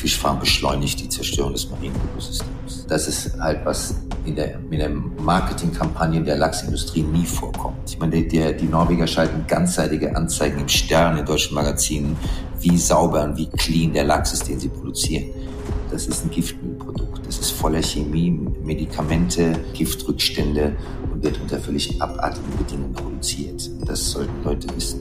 Fischfarm beschleunigt die Zerstörung des marinen Ökosystems. Das ist halt was in der, in der Marketingkampagne der Lachsindustrie nie vorkommt. Ich meine, der, die Norweger schalten ganzseitige Anzeigen im Stern in deutschen Magazinen, wie sauber und wie clean der Lachs ist, den sie produzieren. Das ist ein Giftmüllprodukt. Das ist voller Chemie, Medikamente, Giftrückstände und wird unter völlig abartigen Bedingungen produziert. Das sollten Leute wissen.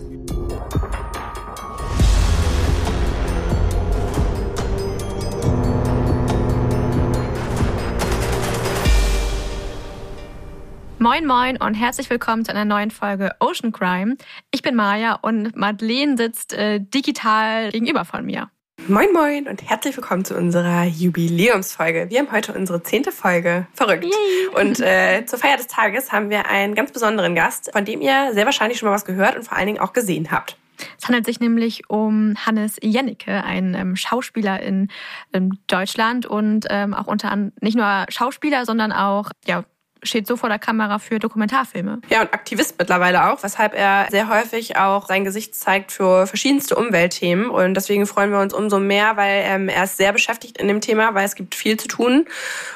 Moin Moin und herzlich willkommen zu einer neuen Folge Ocean Crime. Ich bin Maja und Madeleine sitzt äh, digital gegenüber von mir. Moin Moin und herzlich willkommen zu unserer Jubiläumsfolge. Wir haben heute unsere zehnte Folge. Verrückt. Yay. Und äh, zur Feier des Tages haben wir einen ganz besonderen Gast, von dem ihr sehr wahrscheinlich schon mal was gehört und vor allen Dingen auch gesehen habt. Es handelt sich nämlich um Hannes Jennecke, ein ähm, Schauspieler in ähm, Deutschland und ähm, auch unter anderem nicht nur Schauspieler, sondern auch ja, steht so vor der Kamera für Dokumentarfilme. Ja, und Aktivist mittlerweile auch, weshalb er sehr häufig auch sein Gesicht zeigt für verschiedenste Umweltthemen. Und deswegen freuen wir uns umso mehr, weil ähm, er ist sehr beschäftigt in dem Thema, weil es gibt viel zu tun.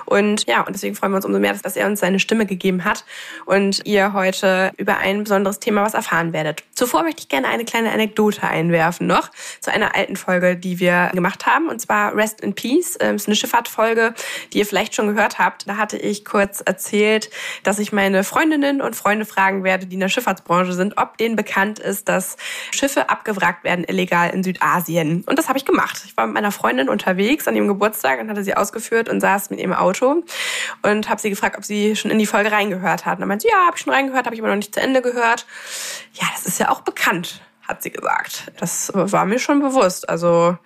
Und ja, und deswegen freuen wir uns umso mehr, dass er uns seine Stimme gegeben hat und ihr heute über ein besonderes Thema was erfahren werdet. Zuvor möchte ich gerne eine kleine Anekdote einwerfen noch zu einer alten Folge, die wir gemacht haben. Und zwar Rest in Peace. Das ist eine Schifffahrtfolge, die ihr vielleicht schon gehört habt. Da hatte ich kurz erzählt, erzählt, dass ich meine Freundinnen und Freunde fragen werde, die in der Schifffahrtsbranche sind, ob denen bekannt ist, dass Schiffe abgewrackt werden illegal in Südasien. Und das habe ich gemacht. Ich war mit meiner Freundin unterwegs an ihrem Geburtstag und hatte sie ausgeführt und saß mit ihrem Auto und habe sie gefragt, ob sie schon in die Folge reingehört hat. Und dann meinte sie, ja, habe ich schon reingehört, habe ich aber noch nicht zu Ende gehört. Ja, das ist ja auch bekannt, hat sie gesagt. Das war mir schon bewusst. Also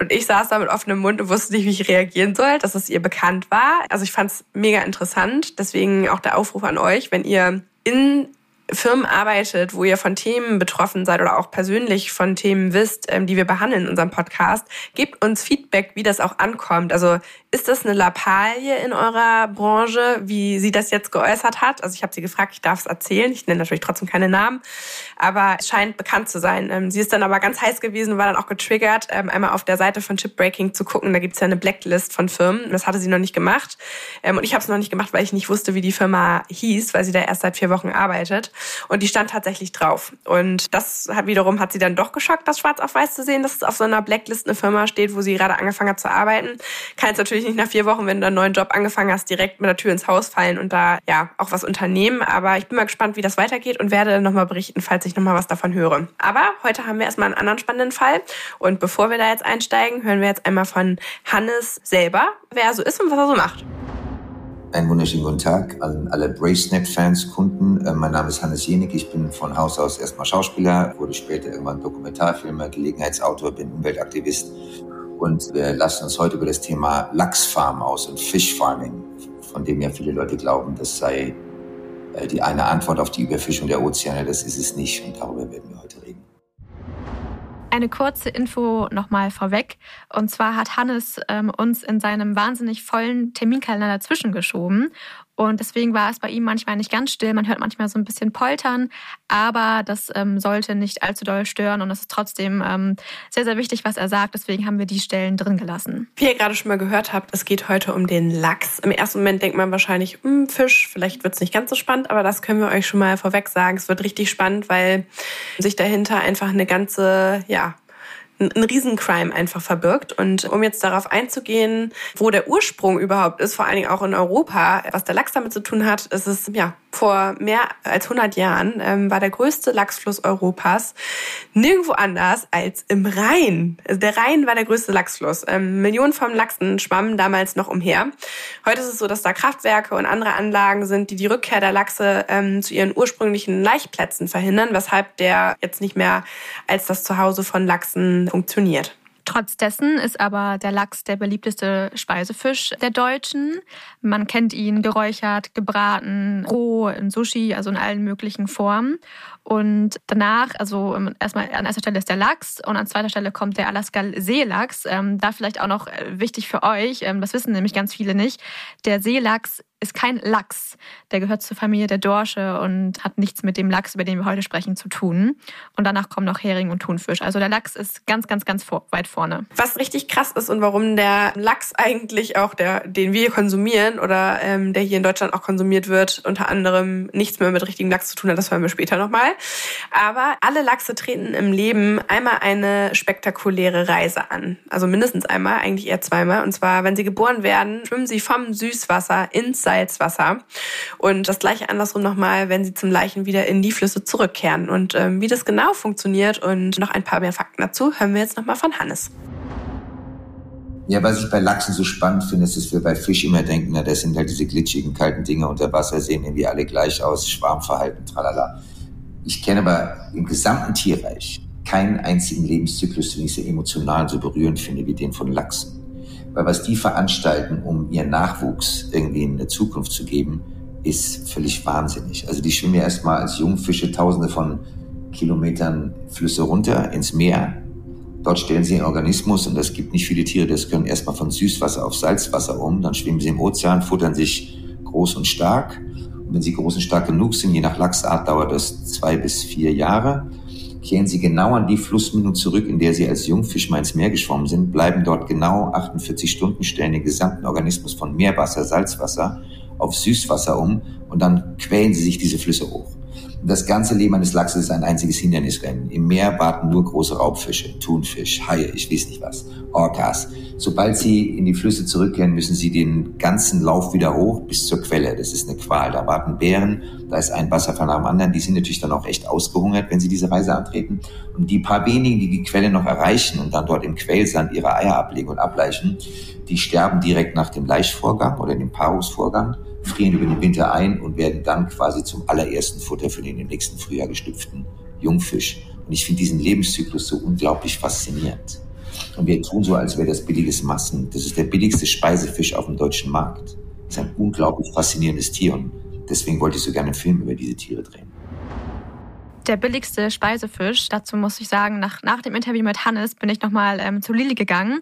und ich saß da mit offenem Mund und wusste nicht, wie ich reagieren soll, dass es ihr bekannt war. Also ich fand es mega interessant. Deswegen auch der Aufruf an euch, wenn ihr in Firmen arbeitet, wo ihr von Themen betroffen seid oder auch persönlich von Themen wisst, ähm, die wir behandeln in unserem Podcast, gebt uns Feedback, wie das auch ankommt. Also ist das eine Lappalie in eurer Branche, wie sie das jetzt geäußert hat? Also ich habe sie gefragt, ich darf es erzählen. Ich nenne natürlich trotzdem keine Namen, aber es scheint bekannt zu sein. Ähm, sie ist dann aber ganz heiß gewesen, war dann auch getriggert, ähm, einmal auf der Seite von Chipbreaking zu gucken. Da gibt es ja eine Blacklist von Firmen. Das hatte sie noch nicht gemacht. Ähm, und ich habe es noch nicht gemacht, weil ich nicht wusste, wie die Firma hieß, weil sie da erst seit vier Wochen arbeitet. Und die stand tatsächlich drauf. Und das hat wiederum hat sie dann doch geschockt, das schwarz auf weiß zu sehen, dass es auf so einer Blacklist eine Firma steht, wo sie gerade angefangen hat zu arbeiten. Kann jetzt natürlich natürlich nicht nach vier Wochen, wenn du einen neuen Job angefangen hast, direkt mit der Tür ins Haus fallen und da ja auch was unternehmen. Aber ich bin mal gespannt, wie das weitergeht und werde nochmal berichten, falls ich nochmal was davon höre. Aber heute haben wir erstmal einen anderen spannenden Fall. Und bevor wir da jetzt einsteigen, hören wir jetzt einmal von Hannes selber, wer er so ist und was er so macht. Einen wunderschönen guten Tag an alle BraceNet-Fans, Kunden. Äh, mein Name ist Hannes Jenig. Ich bin von Haus aus erstmal Schauspieler, wurde später irgendwann Dokumentarfilmer, Gelegenheitsautor, bin Umweltaktivist und wir lassen uns heute über das Thema Lachsfarm aus und Fischfarming, von dem ja viele Leute glauben, das sei äh, die eine Antwort auf die Überfischung der Ozeane. Das ist es nicht und darüber werden wir heute reden. Eine kurze Info nochmal vorweg. Und zwar hat Hannes ähm, uns in seinem wahnsinnig vollen Terminkalender dazwischen geschoben und deswegen war es bei ihm manchmal nicht ganz still. Man hört manchmal so ein bisschen poltern, aber das ähm, sollte nicht allzu doll stören. Und es ist trotzdem ähm, sehr, sehr wichtig, was er sagt. Deswegen haben wir die Stellen drin gelassen. Wie ihr gerade schon mal gehört habt, es geht heute um den Lachs. Im ersten Moment denkt man wahrscheinlich, hm, Fisch, vielleicht wird es nicht ganz so spannend, aber das können wir euch schon mal vorweg sagen. Es wird richtig spannend, weil sich dahinter einfach eine ganze, ja, ein Riesencrime einfach verbirgt. Und um jetzt darauf einzugehen, wo der Ursprung überhaupt ist, vor allen Dingen auch in Europa, was der Lachs damit zu tun hat, ist es ja vor mehr als 100 Jahren ähm, war der größte Lachsfluss Europas nirgendwo anders als im Rhein. Also der Rhein war der größte Lachsfluss. Ähm, Millionen von Lachsen schwammen damals noch umher. Heute ist es so, dass da Kraftwerke und andere Anlagen sind, die die Rückkehr der Lachse ähm, zu ihren ursprünglichen Laichplätzen verhindern, weshalb der jetzt nicht mehr als das Zuhause von Lachsen funktioniert. Trotz dessen ist aber der Lachs der beliebteste Speisefisch der Deutschen. Man kennt ihn geräuchert, gebraten, roh, in Sushi, also in allen möglichen Formen. Und danach, also erstmal an erster Stelle ist der Lachs und an zweiter Stelle kommt der Alaska-Seelachs. Ähm, da vielleicht auch noch äh, wichtig für euch, ähm, das wissen nämlich ganz viele nicht, der Seelachs ist kein Lachs. Der gehört zur Familie der Dorsche und hat nichts mit dem Lachs, über den wir heute sprechen, zu tun. Und danach kommen noch Hering und Thunfisch. Also der Lachs ist ganz, ganz, ganz vor, weit vorne. Was richtig krass ist und warum der Lachs eigentlich auch, der, den wir konsumieren oder ähm, der hier in Deutschland auch konsumiert wird, unter anderem nichts mehr mit richtigem Lachs zu tun hat, das hören wir später nochmal. Aber alle Lachse treten im Leben einmal eine spektakuläre Reise an. Also mindestens einmal, eigentlich eher zweimal. Und zwar, wenn sie geboren werden, schwimmen sie vom Süßwasser ins Salzwasser. Und das gleiche andersrum nochmal, wenn sie zum Leichen wieder in die Flüsse zurückkehren. Und ähm, wie das genau funktioniert und noch ein paar mehr Fakten dazu, hören wir jetzt nochmal von Hannes. Ja, was ich bei Lachsen so spannend finde, ist, dass wir bei Fisch immer denken, na, das sind halt diese glitschigen, kalten Dinge unter Wasser, sehen irgendwie alle gleich aus, Schwarmverhalten, tralala. Ich kenne aber im gesamten Tierreich keinen einzigen Lebenszyklus, den ich so emotional so berührend finde wie den von Lachsen. Weil was die veranstalten, um ihren Nachwuchs irgendwie in eine Zukunft zu geben, ist völlig wahnsinnig. Also die schwimmen ja erstmal als Jungfische tausende von Kilometern Flüsse runter ins Meer. Dort stellen sie einen Organismus und es gibt nicht viele Tiere, das können erstmal von Süßwasser auf Salzwasser um. Dann schwimmen sie im Ozean, futtern sich groß und stark. Wenn sie groß und stark genug sind, je nach Lachsart dauert das zwei bis vier Jahre kehren sie genau an die Flussmündung zurück, in der sie als Jungfisch mal ins Meer geschwommen sind, bleiben dort genau 48 Stunden, stellen den gesamten Organismus von Meerwasser, Salzwasser auf Süßwasser um und dann quälen sie sich diese Flüsse hoch. Das ganze Leben eines Lachses ist ein einziges Hindernisrennen. Im Meer warten nur große Raubfische, Thunfisch, Haie, ich weiß nicht was, Orcas. Sobald sie in die Flüsse zurückkehren, müssen sie den ganzen Lauf wieder hoch bis zur Quelle. Das ist eine Qual. Da warten Bären, da ist ein Wasserfall nach dem anderen. Die sind natürlich dann auch echt ausgehungert, wenn sie diese Reise antreten. Und die paar wenigen, die die Quelle noch erreichen und dann dort im Quellsand ihre Eier ablegen und ableichen, die sterben direkt nach dem Laichvorgang oder dem Paarungsvorgang frieren über den Winter ein und werden dann quasi zum allerersten Futter für den im nächsten Frühjahr gestüpften Jungfisch. Und ich finde diesen Lebenszyklus so unglaublich faszinierend. Und wir tun so, als wäre das billiges Massen. Das ist der billigste Speisefisch auf dem deutschen Markt. Das ist ein unglaublich faszinierendes Tier und deswegen wollte ich so gerne einen Film über diese Tiere drehen der billigste Speisefisch. Dazu muss ich sagen, nach, nach dem Interview mit Hannes bin ich nochmal ähm, zu Lili gegangen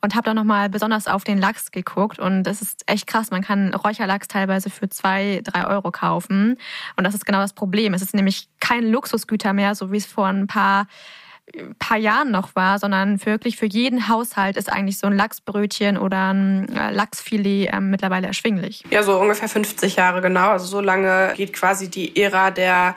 und habe da nochmal besonders auf den Lachs geguckt. Und das ist echt krass. Man kann Räucherlachs teilweise für zwei, drei Euro kaufen. Und das ist genau das Problem. Es ist nämlich kein Luxusgüter mehr, so wie es vor ein paar paar Jahren noch war, sondern wirklich für jeden Haushalt ist eigentlich so ein Lachsbrötchen oder ein äh, Lachsfilet ähm, mittlerweile erschwinglich. Ja, so ungefähr 50 Jahre genau. Also so lange geht quasi die Ära der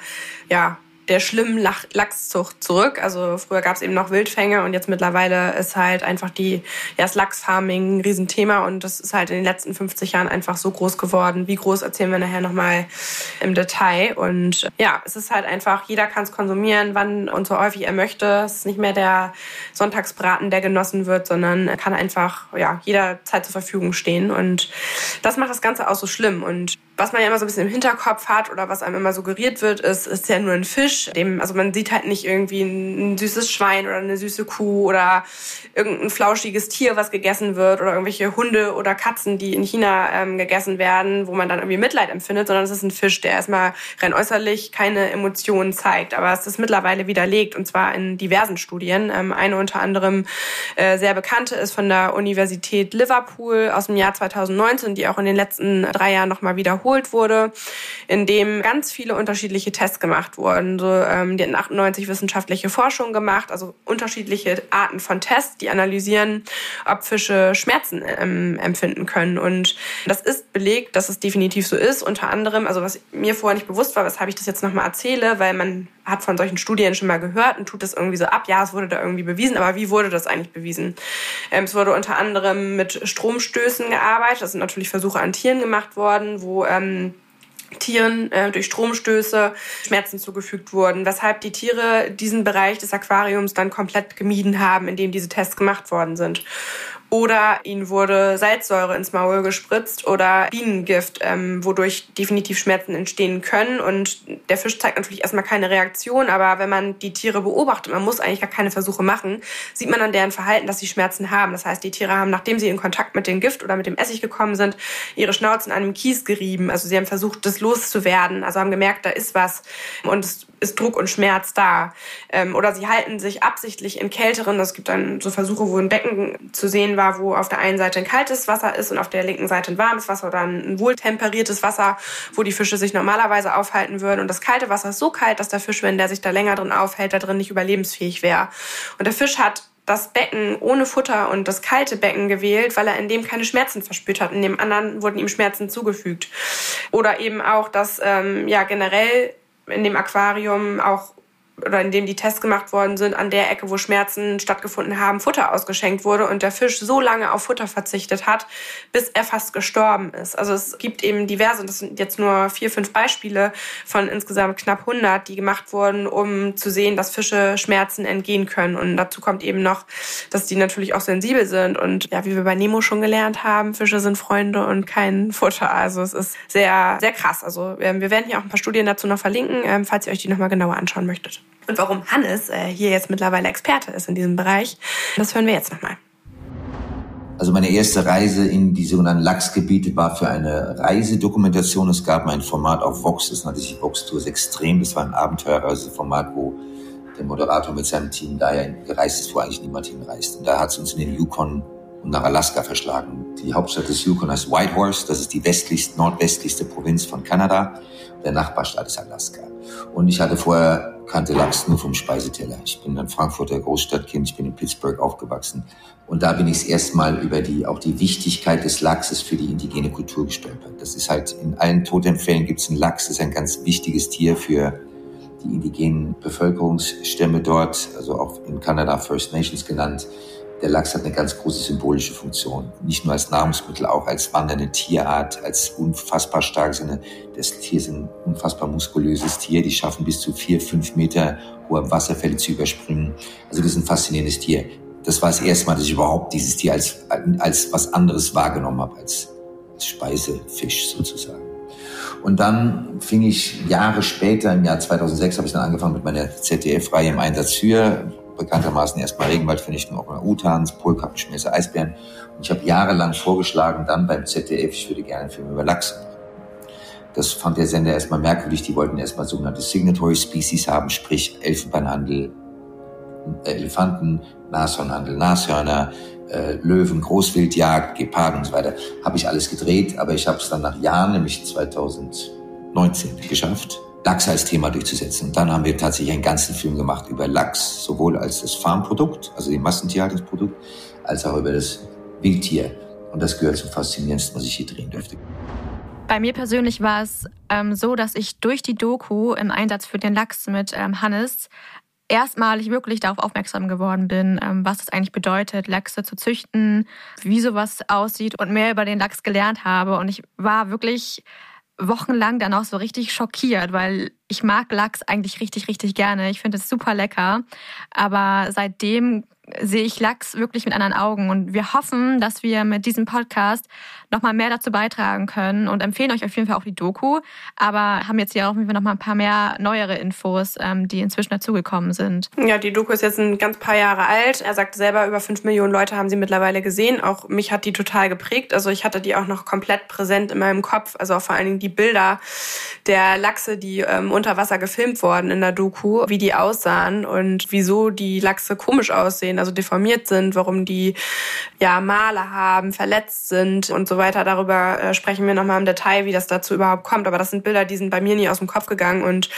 ja, der schlimmen Lachszucht zurück. Also früher gab es eben noch Wildfänge und jetzt mittlerweile ist halt einfach die, ja, das Lachsfarming ein Riesenthema und das ist halt in den letzten 50 Jahren einfach so groß geworden. Wie groß erzählen wir nachher nochmal im Detail. Und ja, es ist halt einfach, jeder kann es konsumieren, wann und so häufig er möchte. Es ist nicht mehr der Sonntagsbraten, der genossen wird, sondern er kann einfach, ja, jederzeit zur Verfügung stehen. Und das macht das Ganze auch so schlimm. Und was man ja immer so ein bisschen im Hinterkopf hat oder was einem immer suggeriert wird, ist, ist ja nur ein Fisch. Dem, also man sieht halt nicht irgendwie ein, süßes Schwein oder eine süße Kuh oder irgendein flauschiges Tier, was gegessen wird oder irgendwelche Hunde oder Katzen, die in China ähm, gegessen werden, wo man dann irgendwie Mitleid empfindet, sondern es ist ein Fisch, der erstmal rein äußerlich keine Emotionen zeigt. Aber es ist mittlerweile widerlegt und zwar in diversen Studien. Ähm, eine unter anderem äh, sehr bekannte ist von der Universität Liverpool aus dem Jahr 2019, die auch in den letzten drei Jahren nochmal wiederholt wurde, in dem ganz viele unterschiedliche Tests gemacht wurden. So, ähm, die hatten 98 wissenschaftliche Forschungen gemacht, also unterschiedliche Arten von Tests, die analysieren, ob Fische Schmerzen ähm, empfinden können. Und das ist belegt, dass es definitiv so ist. Unter anderem, also was mir vorher nicht bewusst war, weshalb ich das jetzt nochmal erzähle, weil man hat von solchen Studien schon mal gehört und tut das irgendwie so ab. Ja, es wurde da irgendwie bewiesen, aber wie wurde das eigentlich bewiesen? Ähm, es wurde unter anderem mit Stromstößen gearbeitet. Das sind natürlich Versuche an Tieren gemacht worden, wo ähm, Tieren äh, durch Stromstöße Schmerzen zugefügt wurden, weshalb die Tiere diesen Bereich des Aquariums dann komplett gemieden haben, in dem diese Tests gemacht worden sind oder ihnen wurde Salzsäure ins Maul gespritzt oder Bienengift, ähm, wodurch definitiv Schmerzen entstehen können. Und der Fisch zeigt natürlich erstmal keine Reaktion, aber wenn man die Tiere beobachtet, man muss eigentlich gar keine Versuche machen, sieht man an deren Verhalten, dass sie Schmerzen haben. Das heißt, die Tiere haben, nachdem sie in Kontakt mit dem Gift oder mit dem Essig gekommen sind, ihre Schnauzen an einem Kies gerieben. Also sie haben versucht, das loszuwerden. Also haben gemerkt, da ist was und es ist Druck und Schmerz da. Ähm, oder sie halten sich absichtlich in kälteren, es gibt dann so Versuche, wo ein Becken zu sehen war, wo auf der einen Seite ein kaltes Wasser ist und auf der linken Seite ein warmes Wasser oder ein wohltemperiertes Wasser, wo die Fische sich normalerweise aufhalten würden. Und das kalte Wasser ist so kalt, dass der Fisch, wenn der sich da länger drin aufhält, da drin nicht überlebensfähig wäre. Und der Fisch hat das Becken ohne Futter und das kalte Becken gewählt, weil er in dem keine Schmerzen verspürt hat. In dem anderen wurden ihm Schmerzen zugefügt. Oder eben auch, dass ähm, ja generell in dem Aquarium auch oder in dem die Tests gemacht worden sind, an der Ecke, wo Schmerzen stattgefunden haben, Futter ausgeschenkt wurde und der Fisch so lange auf Futter verzichtet hat, bis er fast gestorben ist. Also es gibt eben diverse, und das sind jetzt nur vier, fünf Beispiele von insgesamt knapp 100, die gemacht wurden, um zu sehen, dass Fische Schmerzen entgehen können. Und dazu kommt eben noch, dass die natürlich auch sensibel sind und ja, wie wir bei Nemo schon gelernt haben, Fische sind Freunde und kein Futter. Also es ist sehr, sehr krass. Also ähm, wir werden hier auch ein paar Studien dazu noch verlinken, ähm, falls ihr euch die nochmal genauer anschauen möchtet. Und warum Hannes äh, hier jetzt mittlerweile Experte ist in diesem Bereich, das hören wir jetzt nochmal. Also meine erste Reise in die sogenannten Lachsgebiete war für eine Reisedokumentation. Es gab ein Format auf Vox, das nannte sich Vox Tours Extrem. Das war ein Abenteuerreiseformat, wo der Moderator mit seinem Team daher gereist ist, wo eigentlich niemand hinreist. Und da hat es uns in den Yukon und nach Alaska verschlagen. Die Hauptstadt des Yukon heißt Whitehorse. Das ist die westlichste, nordwestlichste Provinz von Kanada. Der Nachbarstaat ist Alaska. Und ich hatte vorher kannte Lachs nur vom Speiseteller. Ich bin ein Frankfurter Großstadtkind, ich bin in Pittsburgh aufgewachsen. Und da bin ich das erste Mal über die, auch die Wichtigkeit des Lachses für die indigene Kultur gestolpert. Das ist halt, in allen Totemfällen gibt es einen Lachs, das ist ein ganz wichtiges Tier für die indigenen Bevölkerungsstämme dort, also auch in Kanada First Nations genannt. Der Lachs hat eine ganz große symbolische Funktion. Nicht nur als Nahrungsmittel, auch als wandernde Tierart, als unfassbar stark. Das Tier ist ein unfassbar muskulöses Tier. Die schaffen bis zu vier, fünf Meter hohe Wasserfälle zu überspringen. Also das ist ein faszinierendes Tier. Das war das erste Mal, dass ich überhaupt dieses Tier als, als was anderes wahrgenommen habe, als, als Speisefisch sozusagen. Und dann fing ich Jahre später, im Jahr 2006, habe ich dann angefangen mit meiner ZDF-Reihe im Einsatz für bekanntermaßen erstmal Regenwaldvernichtung, auch mal Utans, Polkappenschmäße, Eisbären. Und ich habe jahrelang vorgeschlagen, dann beim ZDF, ich würde gerne einen Film über Lachs machen. Das fand der Sender erstmal merkwürdig. Die wollten erstmal sogenannte Signatory Species haben, sprich Elfenbeinhandel, Elefanten, Nashornhandel, Nashörner, äh, Löwen, Großwildjagd, Geparden und so weiter. Habe ich alles gedreht, aber ich habe es dann nach Jahren, nämlich 2019, geschafft, Lachs als Thema durchzusetzen. Und dann haben wir tatsächlich einen ganzen Film gemacht über Lachs, sowohl als das Farmprodukt, also den Massentierhaltungsprodukt, als auch über das Wildtier. Und das gehört zum Faszinierendsten, was ich hier drehen dürfte. Bei mir persönlich war es ähm, so, dass ich durch die Doku im Einsatz für den Lachs mit ähm, Hannes erstmalig wirklich darauf aufmerksam geworden bin, ähm, was es eigentlich bedeutet, Lachse zu züchten, wie sowas aussieht und mehr über den Lachs gelernt habe. Und ich war wirklich wochenlang dann auch so richtig schockiert, weil ich mag Lachs eigentlich richtig, richtig gerne. Ich finde es super lecker. Aber seitdem sehe ich Lachs wirklich mit anderen Augen. Und wir hoffen, dass wir mit diesem Podcast nochmal mehr dazu beitragen können und empfehlen euch auf jeden Fall auch die Doku. Aber haben jetzt hier auch noch mal ein paar mehr neuere Infos, ähm, die inzwischen dazugekommen sind. Ja, die Doku ist jetzt ein ganz paar Jahre alt. Er sagt selber, über fünf Millionen Leute haben sie mittlerweile gesehen. Auch mich hat die total geprägt. Also ich hatte die auch noch komplett präsent in meinem Kopf. Also vor allen Dingen die Bilder der Lachse, die ähm, unter Wasser gefilmt wurden in der Doku, wie die aussahen und wieso die Lachse komisch aussehen, also deformiert sind, warum die ja Male haben, verletzt sind und so weiter. Darüber äh, sprechen wir nochmal im Detail, wie das dazu überhaupt kommt. Aber das sind Bilder, die sind bei mir nie aus dem Kopf gegangen und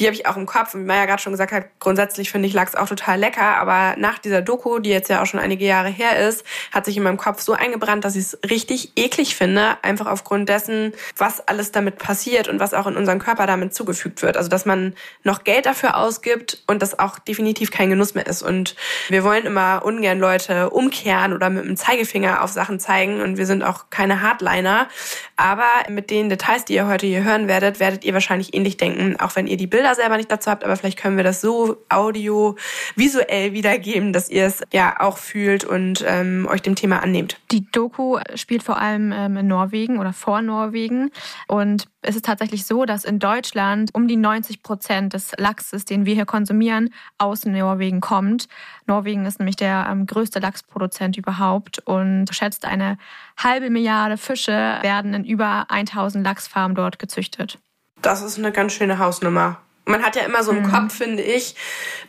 die habe ich auch im Kopf. Und wie Maya gerade schon gesagt hat, grundsätzlich finde ich Lachs auch total lecker. Aber nach dieser Doku, die jetzt ja auch schon einige Jahre her ist, hat sich in meinem Kopf so eingebrannt, dass ich es richtig eklig finde, einfach aufgrund dessen, was alles damit passiert und was auch in unseren Körper damit zugefügt wird. Also dass man noch Geld dafür ausgibt und das auch definitiv kein Genuss mehr ist. Und wir wollen immer ungern Leute umkehren oder mit dem Zeigefinger auf Sachen zeigen und wir sind auch keine Hardliner. Aber mit den Details, die ihr heute hier hören werdet, werdet ihr wahrscheinlich ähnlich denken, auch wenn ihr die Bilder selber nicht dazu habt, aber vielleicht können wir das so audio, visuell wiedergeben, dass ihr es ja auch fühlt und ähm, euch dem Thema annehmt. Die Doku spielt vor allem ähm, in Norwegen oder vor Norwegen und es ist tatsächlich so, dass in Deutschland um die 90 Prozent des Lachses, den wir hier konsumieren, aus Norwegen kommt. Norwegen ist nämlich der ähm, größte Lachsproduzent überhaupt und schätzt eine halbe Milliarde Fische werden in über 1000 Lachsfarmen dort gezüchtet. Das ist eine ganz schöne Hausnummer. Man hat ja immer so im mhm. Kopf, finde ich,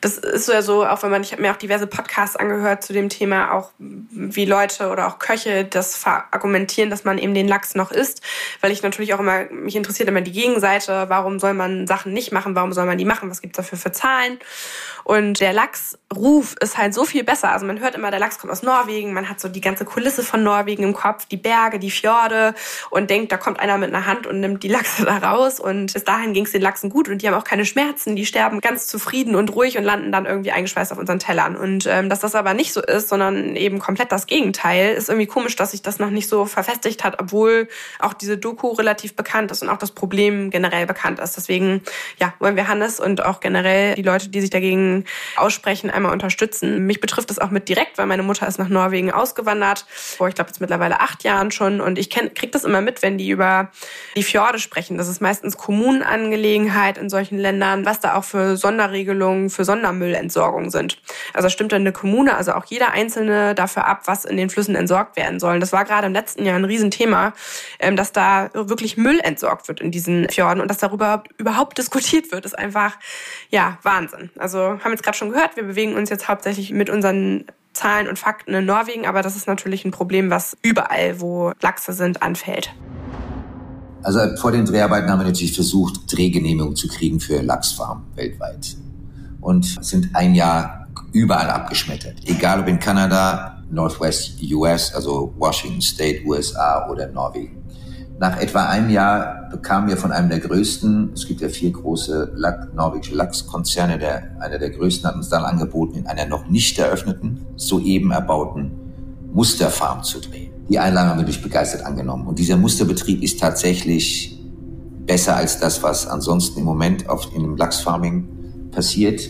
das ist ja so, auch wenn man, ich habe mir auch diverse Podcasts angehört zu dem Thema, auch wie Leute oder auch Köche das argumentieren, dass man eben den Lachs noch isst, weil ich natürlich auch immer, mich interessiert immer die Gegenseite, warum soll man Sachen nicht machen, warum soll man die machen, was gibt's dafür für Zahlen und der Lachsruf ist halt so viel besser, also man hört immer, der Lachs kommt aus Norwegen, man hat so die ganze Kulisse von Norwegen im Kopf, die Berge, die Fjorde und denkt, da kommt einer mit einer Hand und nimmt die Lachse da raus und bis dahin ging's den Lachsen gut und die haben auch keine Schmerzen, die sterben ganz zufrieden und ruhig und landen dann irgendwie eingeschweißt auf unseren Tellern. Und ähm, dass das aber nicht so ist, sondern eben komplett das Gegenteil, ist irgendwie komisch, dass sich das noch nicht so verfestigt hat, obwohl auch diese Doku relativ bekannt ist und auch das Problem generell bekannt ist. Deswegen ja, wollen wir Hannes und auch generell die Leute, die sich dagegen aussprechen, einmal unterstützen. Mich betrifft das auch mit direkt, weil meine Mutter ist nach Norwegen ausgewandert, vor ich glaube jetzt mittlerweile acht Jahren schon. Und ich kriege das immer mit, wenn die über die Fjorde sprechen. Das ist meistens Kommunenangelegenheit in solchen Ländern, was da auch für Sonderregelungen für Sondermüllentsorgung sind. Also stimmt dann eine Kommune, also auch jeder Einzelne dafür ab, was in den Flüssen entsorgt werden soll. Das war gerade im letzten Jahr ein Riesenthema, ähm, dass da wirklich Müll entsorgt wird in diesen Fjorden und dass darüber überhaupt diskutiert wird, ist einfach, ja, Wahnsinn. Also haben jetzt gerade schon gehört, wir bewegen uns jetzt hauptsächlich mit unseren Zahlen und Fakten in Norwegen, aber das ist natürlich ein Problem, was überall, wo Lachse sind, anfällt. Also vor den Dreharbeiten haben wir natürlich versucht, Drehgenehmigung zu kriegen für Lachsfarmen weltweit. Und sind ein Jahr überall abgeschmettert. Egal ob in Kanada, Northwest US, also Washington State, USA oder Norwegen. Nach etwa einem Jahr bekamen wir von einem der größten, es gibt ja vier große Lack, norwegische Lachskonzerne, der, einer der größten hat uns dann angeboten, in einer noch nicht eröffneten, soeben erbauten Musterfarm zu drehen. Die Einladung haben wir durch begeistert angenommen. Und dieser Musterbetrieb ist tatsächlich besser als das, was ansonsten im Moment auf, in dem Lachsfarming passiert,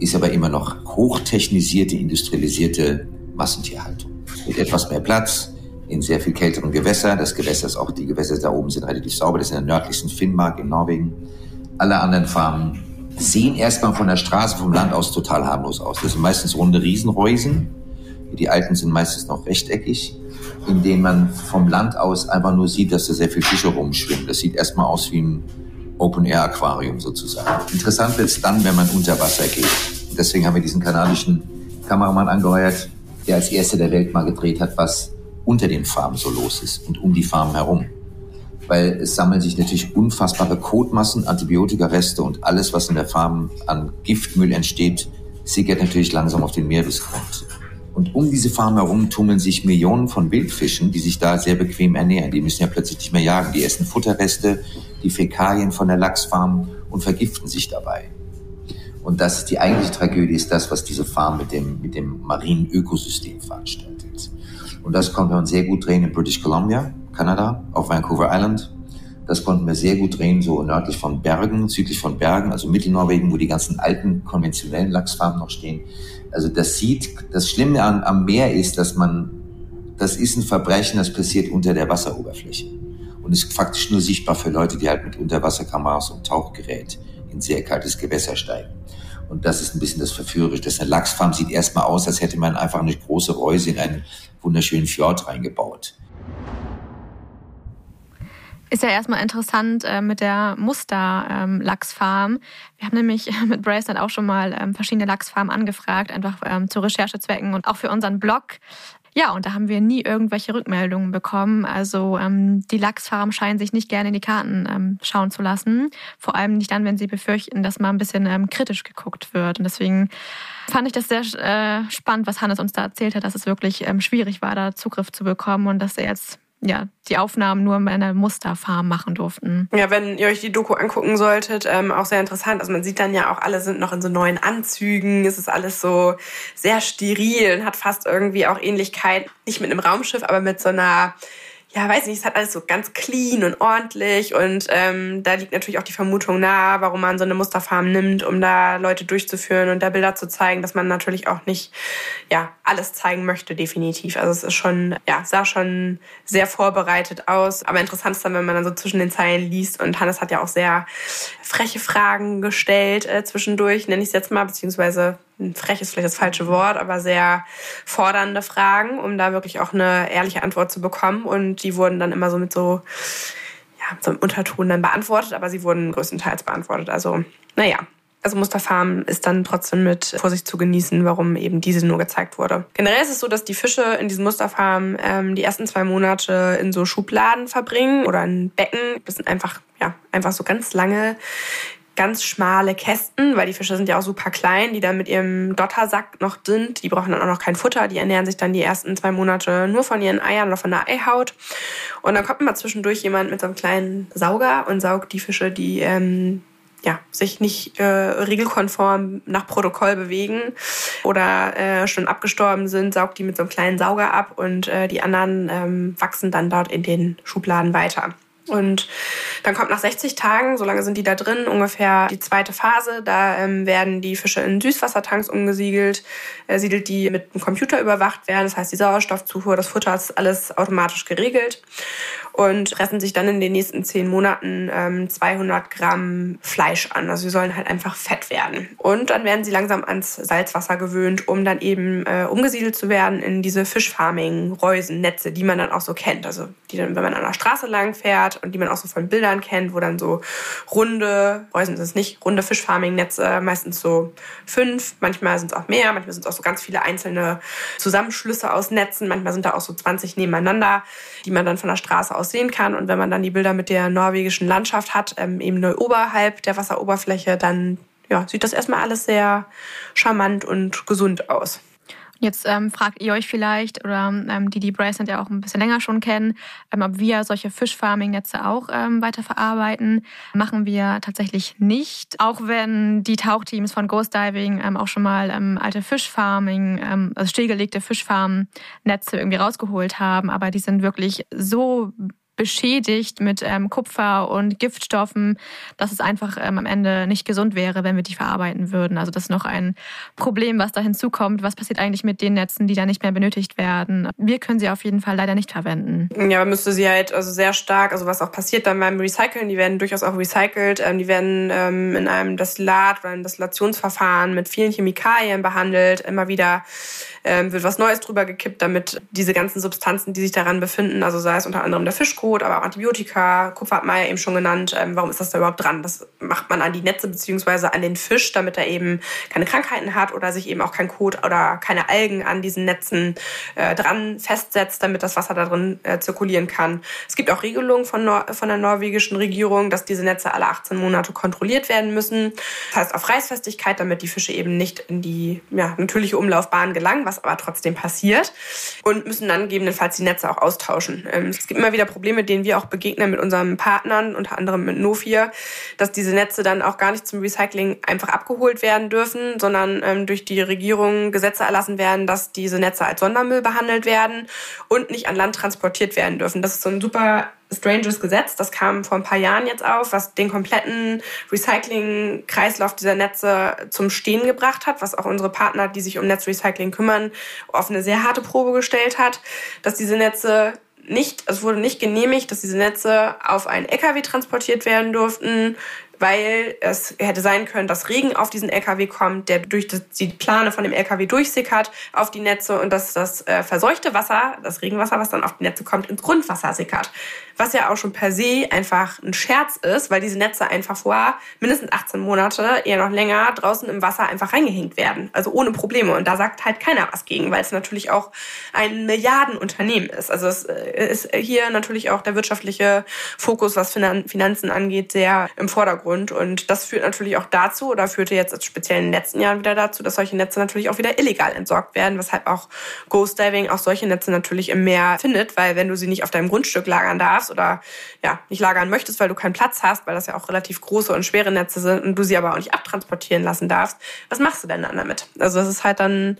ist aber immer noch hochtechnisierte, industrialisierte Massentierhaltung. Mit etwas mehr Platz, in sehr viel kälteren Gewässer. Das Gewässer ist auch, die Gewässer da oben sind relativ sauber. Das ist in der nördlichsten Finnmark in Norwegen. Alle anderen Farmen sehen erstmal von der Straße, vom Land aus total harmlos aus. Das sind meistens runde Riesenreusen. Die alten sind meistens noch rechteckig in denen man vom Land aus einfach nur sieht, dass da sehr viele Fische rumschwimmen. Das sieht erstmal aus wie ein Open-Air-Aquarium sozusagen. Interessant wird es dann, wenn man unter Wasser geht. Deswegen haben wir diesen kanadischen Kameramann angeheuert, der als erster der Welt mal gedreht hat, was unter den Farmen so los ist und um die Farmen herum. Weil es sammeln sich natürlich unfassbare Kotmassen, Antibiotikareste und alles, was in der Farm an Giftmüll entsteht, sickert natürlich langsam auf den Meeresgrund. Und um diese Farm herum tummeln sich Millionen von Wildfischen, die sich da sehr bequem ernähren. Die müssen ja plötzlich nicht mehr jagen. Die essen Futterreste, die Fäkalien von der Lachsfarm und vergiften sich dabei. Und das ist die eigentliche Tragödie, ist das, was diese Farm mit dem, mit dem marinen Ökosystem veranstaltet. Und das konnten wir sehr gut drehen in British Columbia, Kanada, auf Vancouver Island. Das konnten wir sehr gut drehen, so nördlich von Bergen, südlich von Bergen, also Mittelnorwegen, wo die ganzen alten konventionellen Lachsfarmen noch stehen. Also das sieht, das Schlimme an, am Meer ist, dass man, das ist ein Verbrechen, das passiert unter der Wasseroberfläche. Und ist faktisch nur sichtbar für Leute, die halt mit Unterwasserkameras und Tauchgerät in sehr kaltes Gewässer steigen. Und das ist ein bisschen das Verführerische. Das eine Lachsfarm sieht erstmal aus, als hätte man einfach eine große Reuse in einen wunderschönen Fjord reingebaut. Ist ja erstmal interessant äh, mit der Muster-Lachsfarm. Ähm, wir haben nämlich mit Brace dann auch schon mal ähm, verschiedene Lachsfarmen angefragt, einfach ähm, zu Recherchezwecken und auch für unseren Blog. Ja, und da haben wir nie irgendwelche Rückmeldungen bekommen. Also ähm, die Lachsfarmen scheinen sich nicht gerne in die Karten ähm, schauen zu lassen. Vor allem nicht dann, wenn sie befürchten, dass mal ein bisschen ähm, kritisch geguckt wird. Und deswegen fand ich das sehr äh, spannend, was Hannes uns da erzählt hat, dass es wirklich ähm, schwierig war, da Zugriff zu bekommen und dass er jetzt ja, die Aufnahmen nur in einer Musterfarm machen durften. Ja, wenn ihr euch die Doku angucken solltet, ähm, auch sehr interessant. Also man sieht dann ja auch, alle sind noch in so neuen Anzügen. Es ist alles so sehr steril und hat fast irgendwie auch Ähnlichkeit, nicht mit einem Raumschiff, aber mit so einer ja, weiß nicht, es hat alles so ganz clean und ordentlich und ähm, da liegt natürlich auch die Vermutung nahe, warum man so eine Musterfarm nimmt, um da Leute durchzuführen und da Bilder zu zeigen, dass man natürlich auch nicht ja alles zeigen möchte, definitiv. Also es ist schon, ja, sah schon sehr vorbereitet aus, aber interessant ist dann, wenn man dann so zwischen den Zeilen liest und Hannes hat ja auch sehr freche Fragen gestellt äh, zwischendurch, nenne ich es jetzt mal, beziehungsweise frech ist vielleicht das falsche Wort, aber sehr fordernde Fragen, um da wirklich auch eine ehrliche Antwort zu bekommen. Und die wurden dann immer so mit so ja, so im Unterton dann beantwortet, aber sie wurden größtenteils beantwortet. Also, naja. Also Musterfarm ist dann trotzdem mit Vorsicht zu genießen, warum eben diese nur gezeigt wurde. Generell ist es so, dass die Fische in diesen Musterfarmen ähm, die ersten zwei Monate in so Schubladen verbringen oder in Becken. Das sind einfach, ja, einfach so ganz lange ganz schmale Kästen, weil die Fische sind ja auch super klein, die dann mit ihrem Dottersack noch sind. Die brauchen dann auch noch kein Futter. Die ernähren sich dann die ersten zwei Monate nur von ihren Eiern oder von der Eihaut. Und dann kommt immer zwischendurch jemand mit so einem kleinen Sauger und saugt die Fische, die ähm, ja, sich nicht äh, regelkonform nach Protokoll bewegen oder äh, schon abgestorben sind, saugt die mit so einem kleinen Sauger ab und äh, die anderen ähm, wachsen dann dort in den Schubladen weiter. Und dann kommt nach 60 Tagen, so lange sind die da drin, ungefähr die zweite Phase. Da ähm, werden die Fische in Süßwassertanks umgesiedelt, äh, siedelt die mit einem Computer überwacht werden. Das heißt, die Sauerstoffzufuhr, das Futter ist alles automatisch geregelt und fressen sich dann in den nächsten zehn Monaten ähm, 200 Gramm Fleisch an. Also sie sollen halt einfach fett werden. Und dann werden sie langsam ans Salzwasser gewöhnt, um dann eben äh, umgesiedelt zu werden in diese Fischfarming-Reusennetze, die man dann auch so kennt. Also die dann, wenn man an der Straße lang fährt und die man auch so von Bildern kennt, wo dann so runde, Reusen sind es nicht, runde Fischfarming-Netze, meistens so fünf, manchmal sind es auch mehr, manchmal sind es auch so ganz viele einzelne Zusammenschlüsse aus Netzen, manchmal sind da auch so 20 nebeneinander, die man dann von der Straße aus aussehen kann. Und wenn man dann die Bilder mit der norwegischen Landschaft hat, ähm, eben nur oberhalb der Wasseroberfläche, dann ja, sieht das erstmal alles sehr charmant und gesund aus. Jetzt ähm, fragt ihr euch vielleicht, oder ähm, die die Bracelet ja auch ein bisschen länger schon kennen, ähm, ob wir solche Fischfarming-Netze auch ähm, weiterverarbeiten. Machen wir tatsächlich nicht. Auch wenn die Tauchteams von Ghost Diving ähm, auch schon mal ähm, alte Fischfarming, ähm, also stillgelegte Fischfarm-Netze irgendwie rausgeholt haben. Aber die sind wirklich so beschädigt mit ähm, Kupfer und Giftstoffen, dass es einfach ähm, am Ende nicht gesund wäre, wenn wir die verarbeiten würden. Also das ist noch ein Problem, was da hinzukommt. Was passiert eigentlich mit den Netzen, die da nicht mehr benötigt werden? Wir können sie auf jeden Fall leider nicht verwenden. Ja, man müsste sie halt also sehr stark, also was auch passiert dann beim Recyceln, die werden durchaus auch recycelt. Ähm, die werden ähm, in einem Destillat oder einem Destillationsverfahren mit vielen Chemikalien behandelt, immer wieder ähm, wird was Neues drüber gekippt, damit diese ganzen Substanzen, die sich daran befinden, also sei es unter anderem der Fischkot, aber auch Antibiotika, Kupfer hat Meier eben schon genannt, ähm, warum ist das da überhaupt dran? Das macht man an die Netze beziehungsweise an den Fisch, damit er eben keine Krankheiten hat oder sich eben auch kein Kot oder keine Algen an diesen Netzen äh, dran festsetzt, damit das Wasser da drin äh, zirkulieren kann. Es gibt auch Regelungen von, Nor von der norwegischen Regierung, dass diese Netze alle 18 Monate kontrolliert werden müssen. Das heißt auf Reißfestigkeit, damit die Fische eben nicht in die ja, natürliche Umlaufbahn gelangen, was aber trotzdem passiert und müssen dann gegebenenfalls die Netze auch austauschen. Ähm, es gibt immer wieder Probleme, denen wir auch begegnen mit unseren Partnern, unter anderem mit Nofia, dass diese Netze dann auch gar nicht zum Recycling einfach abgeholt werden dürfen, sondern ähm, durch die Regierung Gesetze erlassen werden, dass diese Netze als Sondermüll behandelt werden und nicht an Land transportiert werden dürfen. Das ist so ein super stranges Gesetz, das kam vor ein paar Jahren jetzt auf, was den kompletten Recycling-Kreislauf dieser Netze zum Stehen gebracht hat, was auch unsere Partner, die sich um Netzrecycling kümmern, auf eine sehr harte Probe gestellt hat, dass diese Netze nicht, es wurde nicht genehmigt, dass diese Netze auf einen LKW transportiert werden durften, weil es hätte sein können, dass Regen auf diesen LKW kommt, der durch die Plane von dem LKW durchsickert auf die Netze und dass das äh, verseuchte Wasser, das Regenwasser, was dann auf die Netze kommt, ins Grundwasser sickert was ja auch schon per se einfach ein Scherz ist, weil diese Netze einfach vor mindestens 18 Monate, eher noch länger, draußen im Wasser einfach reingehängt werden. Also ohne Probleme. Und da sagt halt keiner was gegen, weil es natürlich auch ein Milliardenunternehmen ist. Also es äh, ist hier natürlich auch der wirtschaftliche Fokus, was Finanzen angeht, sehr im Vordergrund. Und das führt natürlich auch dazu, oder führte jetzt speziell in den letzten Jahren wieder dazu, dass solche Netze natürlich auch wieder illegal entsorgt werden, weshalb auch Ghost Diving auch solche Netze natürlich im Meer findet, weil wenn du sie nicht auf deinem Grundstück lagern darfst, darfst oder ja, nicht lagern möchtest, weil du keinen Platz hast, weil das ja auch relativ große und schwere Netze sind und du sie aber auch nicht abtransportieren lassen darfst, was machst du denn dann damit? Also das ist halt dann,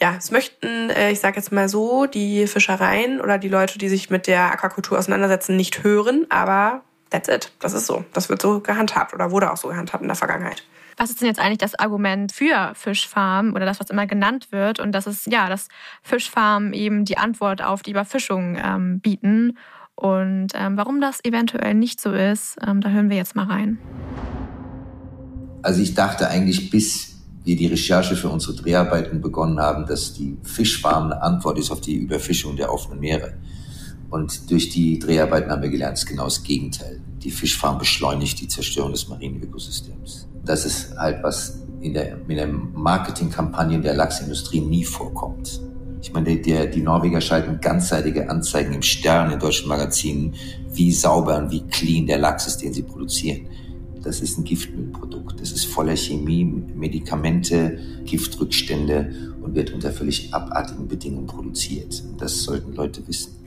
ja, es möchten, äh, ich sage jetzt mal so, die Fischereien oder die Leute, die sich mit der Aquakultur auseinandersetzen, nicht hören, aber that's it. Das ist so. Das wird so gehandhabt oder wurde auch so gehandhabt in der Vergangenheit. Was ist denn jetzt eigentlich das Argument für Fischfarmen oder das, was immer genannt wird? Und das ist ja, dass Fischfarmen eben die Antwort auf die Überfischung ähm, bieten und ähm, warum das eventuell nicht so ist, ähm, da hören wir jetzt mal rein. Also ich dachte eigentlich, bis wir die Recherche für unsere Dreharbeiten begonnen haben, dass die Fischfarm eine Antwort ist auf die Überfischung der offenen Meere. Und durch die Dreharbeiten haben wir gelernt, es ist genau das Gegenteil. Die Fischfarm beschleunigt die Zerstörung des marinen Ökosystems. Das ist halt was in der, in der Marketingkampagne der Lachsindustrie nie vorkommt. Ich meine, der, die Norweger schalten ganzseitige Anzeigen im Stern in deutschen Magazinen, wie sauber und wie clean der Lachs ist, den sie produzieren. Das ist ein Giftmüllprodukt. Das ist voller Chemie, Medikamente, Giftrückstände und wird unter völlig abartigen Bedingungen produziert. Das sollten Leute wissen.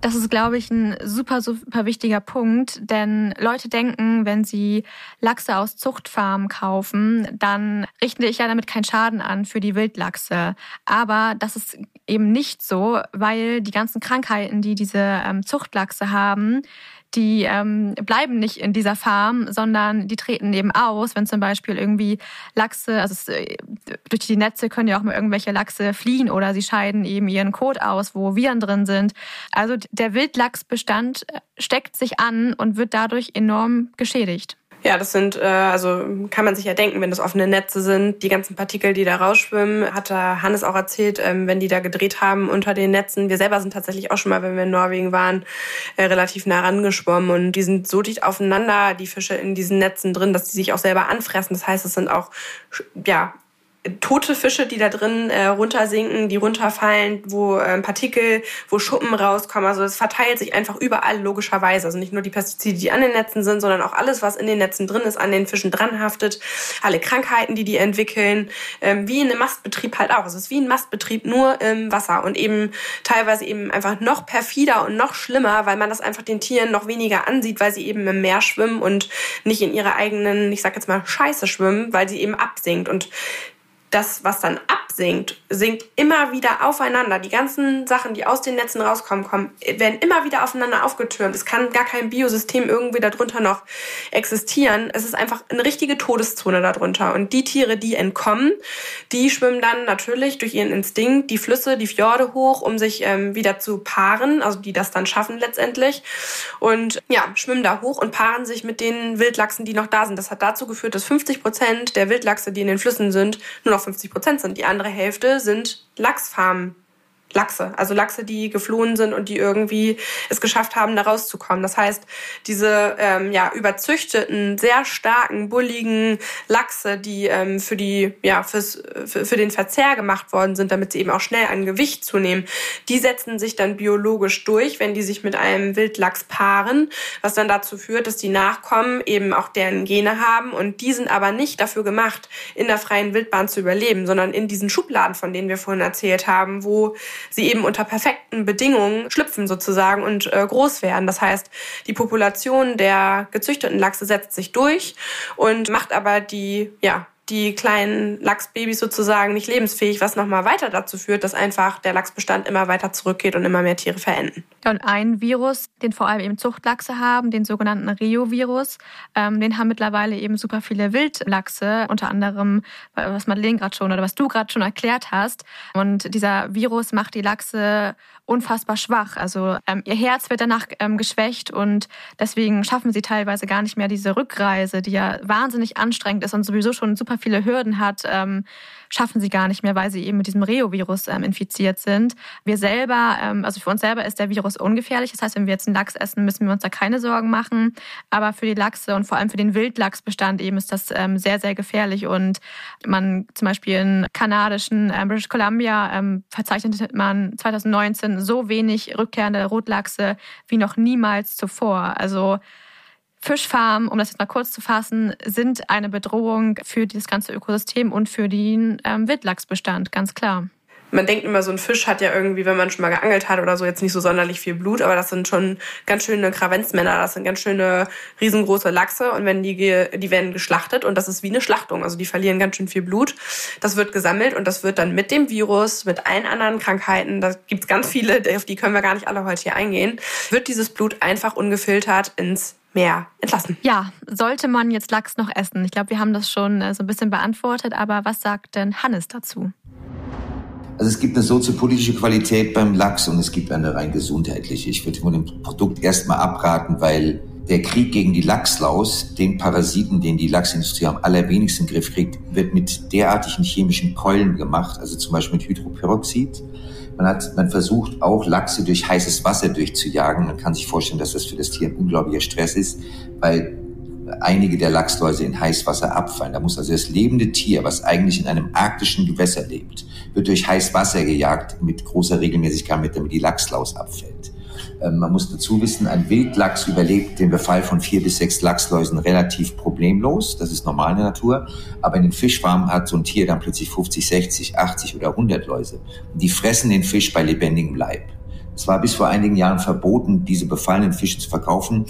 Das ist, glaube ich, ein super, super wichtiger Punkt, denn Leute denken, wenn sie Lachse aus Zuchtfarmen kaufen, dann richte ich ja damit keinen Schaden an für die Wildlachse. Aber das ist eben nicht so, weil die ganzen Krankheiten, die diese ähm, Zuchtlachse haben, die ähm, bleiben nicht in dieser Farm, sondern die treten eben aus, wenn zum Beispiel irgendwie Lachse, also es, äh, durch die Netze können ja auch mal irgendwelche Lachse fliehen oder sie scheiden eben ihren Kot aus, wo Viren drin sind. Also der Wildlachsbestand äh, steckt sich an und wird dadurch enorm geschädigt. Ja, das sind, äh, also kann man sich ja denken, wenn das offene Netze sind, die ganzen Partikel, die da rausschwimmen, hat da Hannes auch erzählt, ähm, wenn die da gedreht haben unter den Netzen. Wir selber sind tatsächlich auch schon mal, wenn wir in Norwegen waren, äh, relativ nah rangeschwommen und die sind so dicht aufeinander, die Fische in diesen Netzen drin, dass die sich auch selber anfressen. Das heißt, es sind auch, ja, tote Fische, die da drin äh, runtersinken, die runterfallen, wo äh, Partikel, wo Schuppen rauskommen. Also es verteilt sich einfach überall logischerweise. Also nicht nur die Pestizide, die an den Netzen sind, sondern auch alles, was in den Netzen drin ist, an den Fischen dranhaftet. Alle Krankheiten, die die entwickeln, ähm, wie in einem Mastbetrieb halt auch. Es ist wie ein Mastbetrieb nur im Wasser und eben teilweise eben einfach noch perfider und noch schlimmer, weil man das einfach den Tieren noch weniger ansieht, weil sie eben im Meer schwimmen und nicht in ihrer eigenen, ich sag jetzt mal, Scheiße schwimmen, weil sie eben absinkt. Und das, was dann absinkt, sinkt immer wieder aufeinander. Die ganzen Sachen, die aus den Netzen rauskommen, kommen, werden immer wieder aufeinander aufgetürmt. Es kann gar kein Biosystem irgendwie darunter noch existieren. Es ist einfach eine richtige Todeszone darunter. Und die Tiere, die entkommen, die schwimmen dann natürlich durch ihren Instinkt die Flüsse, die Fjorde hoch, um sich ähm, wieder zu paaren, also die das dann schaffen letztendlich. Und ja, schwimmen da hoch und paaren sich mit den Wildlachsen, die noch da sind. Das hat dazu geführt, dass 50 Prozent der Wildlachse, die in den Flüssen sind, nur noch noch 50 Prozent sind. Die andere Hälfte sind Lachsfarmen. Lachse, also Lachse, die geflohen sind und die irgendwie es geschafft haben, da rauszukommen. Das heißt, diese ähm, ja überzüchteten, sehr starken, bulligen Lachse, die ähm, für die ja fürs für, für den Verzehr gemacht worden sind, damit sie eben auch schnell an Gewicht zunehmen, die setzen sich dann biologisch durch, wenn die sich mit einem Wildlachs paaren, was dann dazu führt, dass die Nachkommen eben auch deren Gene haben und die sind aber nicht dafür gemacht, in der freien Wildbahn zu überleben, sondern in diesen Schubladen, von denen wir vorhin erzählt haben, wo sie eben unter perfekten Bedingungen schlüpfen sozusagen und äh, groß werden. Das heißt, die Population der gezüchteten Lachse setzt sich durch und macht aber die, ja, die kleinen Lachsbabys sozusagen nicht lebensfähig, was nochmal weiter dazu führt, dass einfach der Lachsbestand immer weiter zurückgeht und immer mehr Tiere verenden. und ein Virus, den vor allem eben Zuchtlachse haben, den sogenannten Rio-Virus, ähm, den haben mittlerweile eben super viele Wildlachse, unter anderem, was Madeleine gerade schon oder was du gerade schon erklärt hast. Und dieser Virus macht die Lachse unfassbar schwach. Also ähm, ihr Herz wird danach ähm, geschwächt und deswegen schaffen sie teilweise gar nicht mehr diese Rückreise, die ja wahnsinnig anstrengend ist und sowieso schon super viele Hürden hat, ähm, schaffen sie gar nicht mehr, weil sie eben mit diesem Reo-Virus ähm, infiziert sind. Wir selber, ähm, also für uns selber ist der Virus ungefährlich. Das heißt, wenn wir jetzt einen Lachs essen, müssen wir uns da keine Sorgen machen. Aber für die Lachse und vor allem für den Wildlachsbestand eben ist das ähm, sehr, sehr gefährlich. Und man zum Beispiel in kanadischen äh, British Columbia ähm, verzeichnet man 2019 so wenig rückkehrende Rotlachse wie noch niemals zuvor. Also Fischfarmen, um das jetzt mal kurz zu fassen, sind eine Bedrohung für das ganze Ökosystem und für den ähm, Wildlachsbestand, ganz klar man denkt immer, so ein Fisch hat ja irgendwie, wenn man schon mal geangelt hat oder so, jetzt nicht so sonderlich viel Blut, aber das sind schon ganz schöne Kravenzmänner, das sind ganz schöne riesengroße Lachse und wenn die, die werden geschlachtet und das ist wie eine Schlachtung, also die verlieren ganz schön viel Blut. Das wird gesammelt und das wird dann mit dem Virus, mit allen anderen Krankheiten, da gibt's ganz viele, auf die können wir gar nicht alle heute hier eingehen, wird dieses Blut einfach ungefiltert ins Meer entlassen. Ja, sollte man jetzt Lachs noch essen? Ich glaube, wir haben das schon äh, so ein bisschen beantwortet, aber was sagt denn Hannes dazu? Also es gibt eine soziopolitische Qualität beim Lachs und es gibt eine rein gesundheitliche. Ich würde von dem Produkt erstmal abraten, weil der Krieg gegen die Lachslaus, den Parasiten, den die Lachsindustrie am allerwenigsten im Griff kriegt, wird mit derartigen chemischen Keulen gemacht, also zum Beispiel mit Hydroperoxid, Man, hat, man versucht auch Lachse durch heißes Wasser durchzujagen. Man kann sich vorstellen, dass das für das Tier ein unglaublicher Stress ist, weil einige der Lachsläuse in Heißwasser abfallen. Da muss also das lebende Tier, was eigentlich in einem arktischen Gewässer lebt, wird durch Heißwasser gejagt mit großer Regelmäßigkeit, damit die Lachslaus abfällt. Ähm, man muss dazu wissen, ein Wildlachs überlebt den Befall von vier bis sechs Lachsläusen relativ problemlos. Das ist normal in der Natur. Aber in den Fischfarmen hat so ein Tier dann plötzlich 50, 60, 80 oder 100 Läuse. Die fressen den Fisch bei lebendigem Leib. Es war bis vor einigen Jahren verboten, diese befallenen Fische zu verkaufen.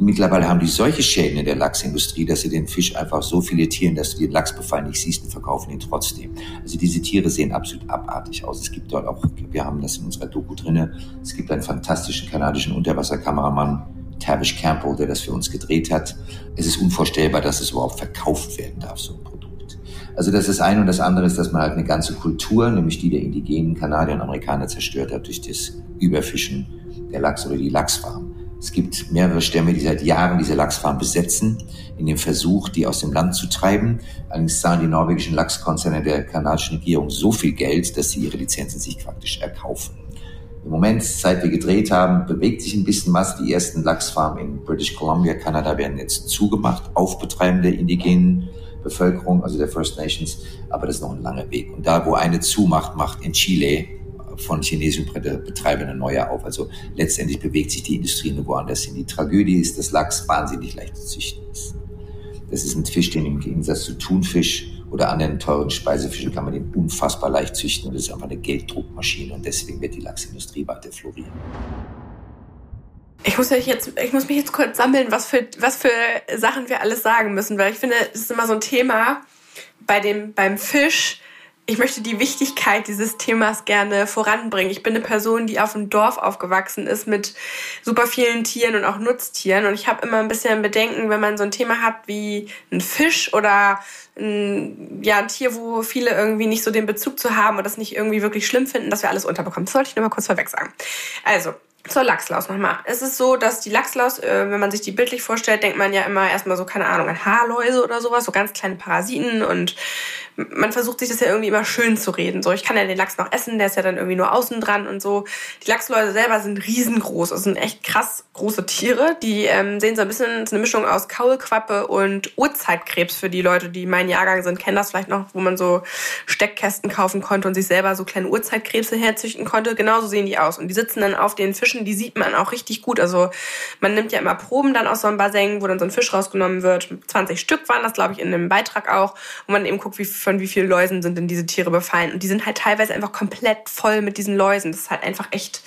Mittlerweile haben die solche Schäden in der Lachsindustrie, dass sie den Fisch einfach so filetieren, dass du den Lachsbefall nicht siehst und verkaufen ihn trotzdem. Also diese Tiere sehen absolut abartig aus. Es gibt dort auch, wir haben das in unserer Doku drinne, es gibt einen fantastischen kanadischen Unterwasserkameramann, Tavish Campbell, der das für uns gedreht hat. Es ist unvorstellbar, dass es überhaupt verkauft werden darf, so ein Produkt. Also das ist ein und das andere ist, dass man halt eine ganze Kultur, nämlich die der indigenen Kanadier und Amerikaner zerstört hat durch das Überfischen der Lachs oder die Lachsfarm. Es gibt mehrere Stämme, die seit Jahren diese Lachsfarm besetzen, in dem Versuch, die aus dem Land zu treiben. Allerdings zahlen die norwegischen Lachskonzerne der kanadischen Regierung so viel Geld, dass sie ihre Lizenzen sich praktisch erkaufen. Im Moment, seit wir gedreht haben, bewegt sich ein bisschen was. Die ersten Lachsfarmen in British Columbia, Kanada werden jetzt zugemacht auf Betreiben der indigenen Bevölkerung, also der First Nations. Aber das ist noch ein langer Weg. Und da, wo eine zumacht, macht in Chile von chinesischen Betreibern neue auf. Also letztendlich bewegt sich die Industrie nur woanders hin. Die Tragödie ist, dass Lachs wahnsinnig leicht zu züchten ist. Das ist ein Fisch, den im Gegensatz zu Thunfisch oder anderen teuren Speisefischen kann man den unfassbar leicht züchten und das ist einfach eine Gelddruckmaschine und deswegen wird die Lachsindustrie weiter florieren. Ich muss, mich jetzt, ich muss mich jetzt kurz sammeln, was für, was für Sachen wir alles sagen müssen, weil ich finde, es ist immer so ein Thema bei dem, beim Fisch, ich möchte die Wichtigkeit dieses Themas gerne voranbringen. Ich bin eine Person, die auf einem Dorf aufgewachsen ist mit super vielen Tieren und auch Nutztieren. Und ich habe immer ein bisschen Bedenken, wenn man so ein Thema hat wie ein Fisch oder ein, ja, ein Tier, wo viele irgendwie nicht so den Bezug zu haben und das nicht irgendwie wirklich schlimm finden, dass wir alles unterbekommen. Das sollte ich nur mal kurz vorweg sagen. Also, zur Lachslaus nochmal. Es ist so, dass die Lachslaus, äh, wenn man sich die bildlich vorstellt, denkt man ja immer erstmal so, keine Ahnung, an Haarläuse oder sowas, so ganz kleine Parasiten und man versucht sich das ja irgendwie immer schön zu reden. So, ich kann ja den Lachs noch essen, der ist ja dann irgendwie nur außen dran und so. Die Lachsläuse selber sind riesengroß. Das sind echt krass große Tiere. Die ähm, sehen so ein bisschen, ist eine Mischung aus Kaulquappe und Urzeitkrebs für die Leute, die mein Jahrgang sind, kennen das vielleicht noch, wo man so Steckkästen kaufen konnte und sich selber so kleine Urzeitkrebse herzüchten konnte. Genauso sehen die aus. Und die sitzen dann auf den Fischen, die sieht man auch richtig gut. Also man nimmt ja immer Proben dann aus so einem Bassin, wo dann so ein Fisch rausgenommen wird. 20 Stück waren das, glaube ich, in einem Beitrag auch, wo man eben guckt, wie von wie vielen Läusen sind denn diese Tiere befallen. Und die sind halt teilweise einfach komplett voll mit diesen Läusen. Das ist halt einfach echt,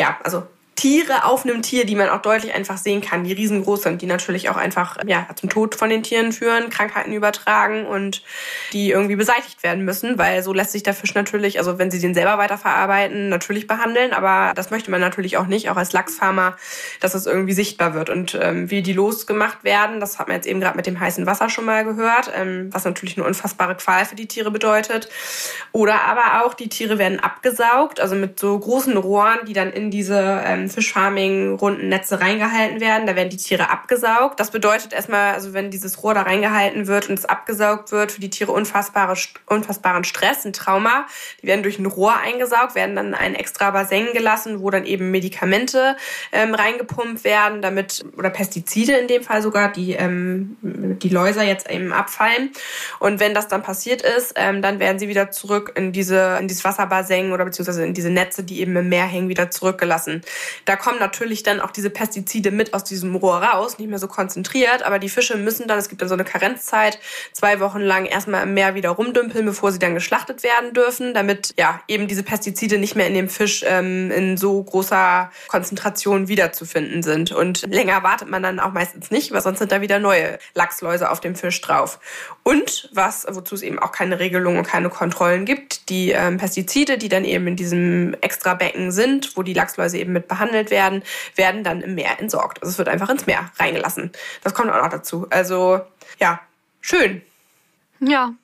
ja, also Tiere auf einem Tier, die man auch deutlich einfach sehen kann, die riesengroß sind, die natürlich auch einfach ja, zum Tod von den Tieren führen, Krankheiten übertragen und die irgendwie beseitigt werden müssen, weil so lässt sich der Fisch natürlich, also wenn sie den selber weiterverarbeiten, natürlich behandeln, aber das möchte man natürlich auch nicht, auch als Lachsfarmer, dass es irgendwie sichtbar wird. Und ähm, wie die losgemacht werden, das hat man jetzt eben gerade mit dem heißen Wasser schon mal gehört, ähm, was natürlich eine unfassbare Qual für die Tiere bedeutet. Oder aber auch, die Tiere werden abgesaugt, also mit so großen Rohren, die dann in diese ähm, ähm, Fischfarming runden Netze reingehalten werden. Da werden die Tiere abgesaugt. Das bedeutet erstmal, also wenn dieses Rohr da reingehalten wird und es abgesaugt wird, für die Tiere unfassbare, unfassbaren Stress, ein Trauma. Die werden durch ein Rohr eingesaugt, werden dann in ein extra Bassin gelassen, wo dann eben Medikamente ähm, reingepumpt werden, damit, oder Pestizide in dem Fall sogar, die ähm, die Läuser jetzt eben abfallen. Und wenn das dann passiert ist, ähm, dann werden sie wieder zurück in diese, in dieses Wasserbassin oder beziehungsweise in diese Netze, die eben im Meer hängen, wieder zurückgelassen. Da kommen natürlich dann auch diese Pestizide mit aus diesem Rohr raus, nicht mehr so konzentriert, aber die Fische müssen dann, es gibt dann so eine Karenzzeit, zwei Wochen lang erstmal im Meer wieder rumdümpeln, bevor sie dann geschlachtet werden dürfen, damit ja eben diese Pestizide nicht mehr in dem Fisch ähm, in so großer Konzentration wiederzufinden sind. Und länger wartet man dann auch meistens nicht, weil sonst sind da wieder neue Lachsläuse auf dem Fisch drauf. Und was, wozu es eben auch keine Regelungen und keine Kontrollen gibt, die ähm, Pestizide, die dann eben in diesem Extrabecken sind, wo die Lachsläuse eben mit behandelt werden, werden dann im Meer entsorgt. Also es wird einfach ins Meer reingelassen. Das kommt auch noch dazu. Also ja, schön. Ja.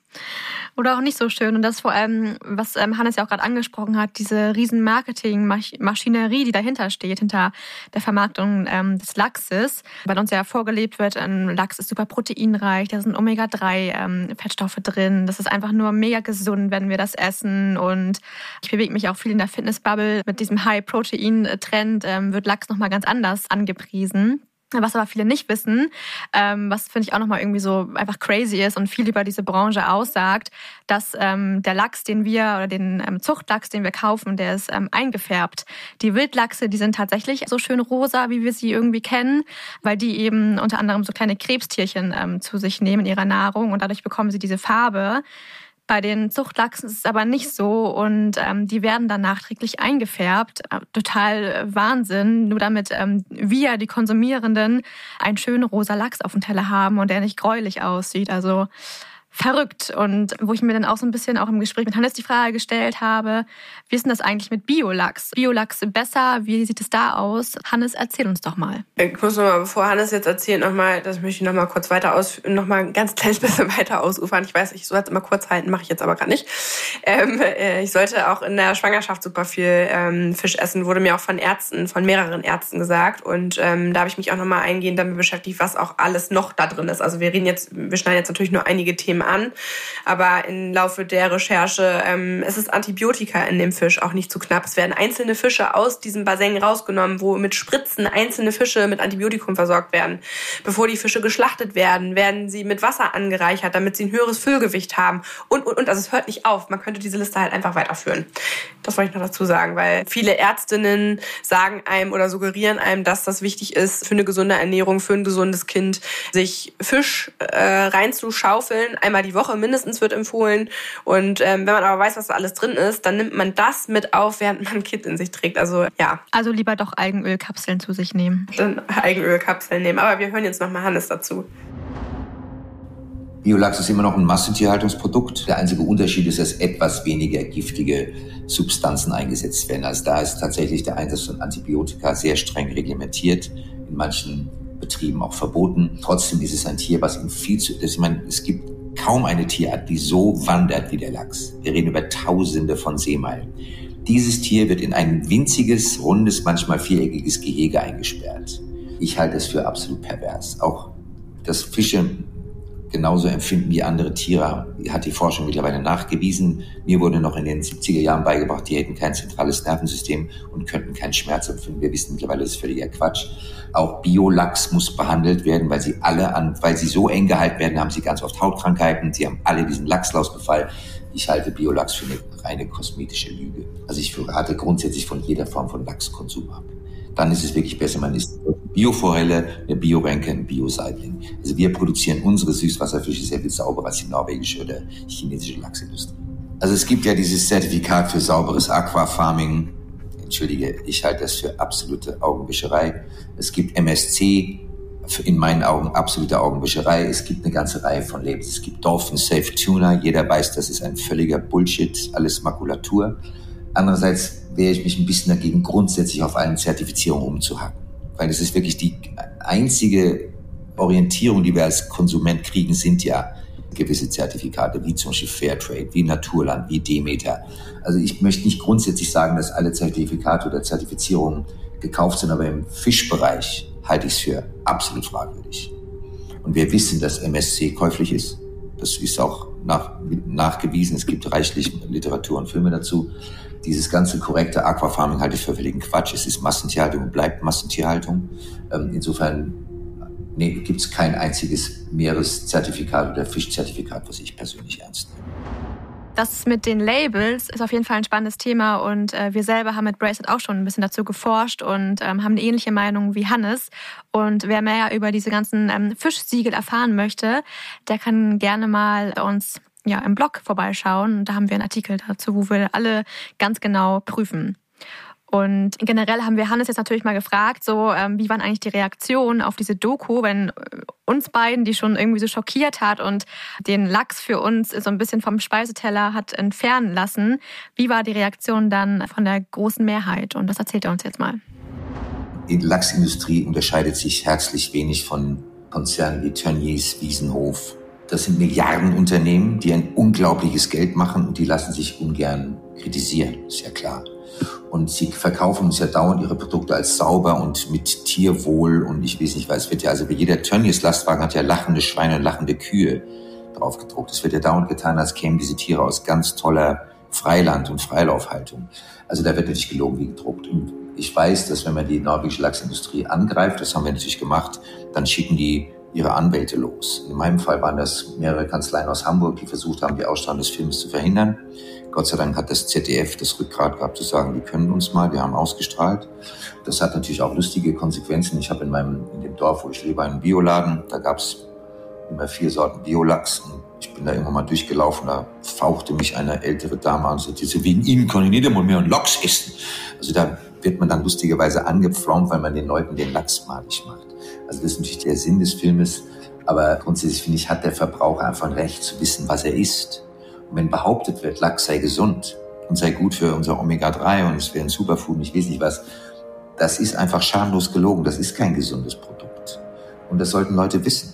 Oder auch nicht so schön. Und das vor allem, was ähm, Hannes ja auch gerade angesprochen hat, diese riesen Marketing-Maschinerie, die dahinter steht, hinter der Vermarktung ähm, des Lachses, weil uns ja vorgelebt wird, Lachs ist super proteinreich, da sind Omega-3-Fettstoffe ähm, drin. Das ist einfach nur mega gesund, wenn wir das essen. Und ich bewege mich auch viel in der Fitnessbubble. Mit diesem High-Protein-Trend wird Lachs nochmal ganz anders angepriesen. Was aber viele nicht wissen, ähm, was finde ich auch nochmal irgendwie so einfach crazy ist und viel über diese Branche aussagt, dass ähm, der Lachs, den wir oder den ähm, Zuchtlachs, den wir kaufen, der ist ähm, eingefärbt. Die Wildlachse, die sind tatsächlich so schön rosa, wie wir sie irgendwie kennen, weil die eben unter anderem so kleine Krebstierchen ähm, zu sich nehmen in ihrer Nahrung und dadurch bekommen sie diese Farbe. Bei den Zuchtlachsen ist es aber nicht so und ähm, die werden dann nachträglich eingefärbt. Äh, total äh, Wahnsinn, nur damit ähm, wir, die Konsumierenden, einen schönen rosa Lachs auf dem Teller haben und der nicht gräulich aussieht. Also verrückt. Und wo ich mir dann auch so ein bisschen auch im Gespräch mit Hannes die Frage gestellt habe, wie ist denn das eigentlich mit Biolachs? Biolachs besser, wie sieht es da aus? Hannes, erzähl uns doch mal. Ich muss noch mal, bevor Hannes jetzt erzählt, noch mal, das möchte ich noch mal kurz weiter aus, noch mal ein ganz kleines bisschen weiter ausufern. Ich weiß, ich sollte immer kurz halten, mache ich jetzt aber gerade nicht. Ähm, äh, ich sollte auch in der Schwangerschaft super viel ähm, Fisch essen, wurde mir auch von Ärzten, von mehreren Ärzten gesagt. Und ähm, da habe ich mich auch noch mal eingehend damit beschäftigt, was auch alles noch da drin ist. Also wir reden jetzt, wir schneiden jetzt natürlich nur einige Themen An. Aber im Laufe der Recherche ähm, es ist Antibiotika in dem Fisch auch nicht zu knapp. Es werden einzelne Fische aus diesem Bassin rausgenommen, wo mit Spritzen einzelne Fische mit Antibiotikum versorgt werden. Bevor die Fische geschlachtet werden, werden sie mit Wasser angereichert, damit sie ein höheres Füllgewicht haben. Und, und, und. Also es hört nicht auf. Man könnte diese Liste halt einfach weiterführen. Das wollte ich noch dazu sagen, weil viele Ärztinnen sagen einem oder suggerieren einem, dass das wichtig ist für eine gesunde Ernährung, für ein gesundes Kind, sich Fisch äh, reinzuschaufeln, einmal die Woche mindestens wird empfohlen. Und ähm, wenn man aber weiß, was da alles drin ist, dann nimmt man das mit auf, während man ein Kind in sich trägt. Also ja. Also lieber doch Algenölkapseln zu sich nehmen. Dann Algenölkapseln nehmen. Aber wir hören jetzt nochmal Hannes dazu. Biolachs ist immer noch ein Massentierhaltungsprodukt. Der einzige Unterschied ist, dass etwas weniger giftige Substanzen eingesetzt werden. Also da ist tatsächlich der Einsatz von Antibiotika sehr streng reglementiert. In manchen Betrieben auch verboten. Trotzdem ist es ein Tier, was in viel zu, ich meine, es gibt kaum eine Tierart, die so wandert wie der Lachs. Wir reden über Tausende von Seemeilen. Dieses Tier wird in ein winziges, rundes, manchmal viereckiges Gehege eingesperrt. Ich halte es für absolut pervers. Auch dass Fische genauso empfinden wie andere Tiere, hat die Forschung mittlerweile nachgewiesen. Mir wurde noch in den 70er Jahren beigebracht, die hätten kein zentrales Nervensystem und könnten keinen Schmerz empfinden. Wir wissen mittlerweile, das ist völliger Quatsch. Auch Biolachs muss behandelt werden, weil sie alle an, weil sie so eng gehalten werden, haben sie ganz oft Hautkrankheiten. Sie haben alle diesen Lachslausbefall. Ich halte Biolachs für eine reine kosmetische Lüge. Also ich rate grundsätzlich von jeder Form von Lachskonsum ab dann ist es wirklich besser, man isst Bioforelle, eine Biorenke, ein Bio-Seitling. Also wir produzieren unsere Süßwasserfische sehr viel sauberer als die norwegische oder chinesische Lachsindustrie. Also es gibt ja dieses Zertifikat für sauberes Aquafarming. Entschuldige, ich halte das für absolute Augenwischerei. Es gibt MSC, in meinen Augen absolute Augenwischerei. Es gibt eine ganze Reihe von Labels. Es gibt Dolphin Safe Tuna. Jeder weiß, das ist ein völliger Bullshit, alles Makulatur. Andererseits wehre ich mich ein bisschen dagegen, grundsätzlich auf allen Zertifizierungen umzuhacken. Weil es ist wirklich die einzige Orientierung, die wir als Konsument kriegen, sind ja gewisse Zertifikate, wie zum Beispiel Fairtrade, wie Naturland, wie Demeter. Also ich möchte nicht grundsätzlich sagen, dass alle Zertifikate oder Zertifizierungen gekauft sind, aber im Fischbereich halte ich es für absolut fragwürdig. Und wir wissen, dass MSC käuflich ist. Das ist auch nach, nachgewiesen. Es gibt reichlich Literatur und Filme dazu dieses ganze korrekte Aquafarming halte ich für völligen Quatsch. Es ist Massentierhaltung und bleibt Massentierhaltung. Ähm, insofern nee, gibt es kein einziges Meereszertifikat oder Fischzertifikat, was ich persönlich ernst nehme. Das mit den Labels ist auf jeden Fall ein spannendes Thema und äh, wir selber haben mit Bracelet auch schon ein bisschen dazu geforscht und ähm, haben eine ähnliche Meinung wie Hannes. Und wer mehr über diese ganzen ähm, Fischsiegel erfahren möchte, der kann gerne mal uns ja, im Blog vorbeischauen. Da haben wir einen Artikel dazu, wo wir alle ganz genau prüfen. Und generell haben wir Hannes jetzt natürlich mal gefragt, so ähm, wie waren eigentlich die Reaktionen auf diese Doku, wenn äh, uns beiden, die schon irgendwie so schockiert hat und den Lachs für uns so ein bisschen vom Speiseteller hat entfernen lassen. Wie war die Reaktion dann von der großen Mehrheit? Und das erzählt er uns jetzt mal. Die Lachsindustrie unterscheidet sich herzlich wenig von Konzernen wie Tönnies, Wiesenhof, Das sind Milliardenunternehmen, die ein unglaubliches Geld machen und die lassen sich ungern kritisieren, ist ja klar. Und sie verkaufen uns ja dauernd ihre Produkte als sauber und mit Tierwohl und ich weiß nicht was. Wird ja, also jeder Tönnies Lastwagen hat ja lachende Schweine und lachende Kühe drauf gedruckt. Es wird ja dauernd getan, als kämen diese Tiere aus ganz toller Freiland- und Freilaufhaltung. Also da wird natürlich gelogen wie gedruckt. Und ich weiß, dass wenn man die norwegische Lachsindustrie angreift, das haben wir natürlich gemacht, dann schicken die ihre Anwälte los. In meinem Fall waren das mehrere Kanzleien aus Hamburg, die versucht haben, die Ausstrahlung des Films zu verhindern. Gott sei Dank hat das ZDF das Rückgrat gehabt zu sagen, die können uns mal, wir haben ausgestrahlt. Das hat natürlich auch lustige Konsequenzen. Ich habe in meinem, in dem Dorf, wo ich lebe, einen Bioladen. Da gab es immer vier Sorten Biolachs. Ich bin da irgendwann mal durchgelaufen, da fauchte mich eine ältere Dame an und sagte, wegen Ihnen kann ich nicht einmal mehr einen Lachs essen. Also da wird man dann lustigerweise angepflaumt, weil man den Leuten den Lachs malig macht. Also das ist natürlich der Sinn des Filmes. Aber grundsätzlich finde ich, hat der Verbraucher einfach ein Recht zu wissen, was er isst. Und wenn behauptet wird, Lachs sei gesund und sei gut für unser Omega-3 und es wäre ein Superfood und ich weiß nicht was, das ist einfach schamlos gelogen. Das ist kein gesundes Produkt. Und das sollten Leute wissen.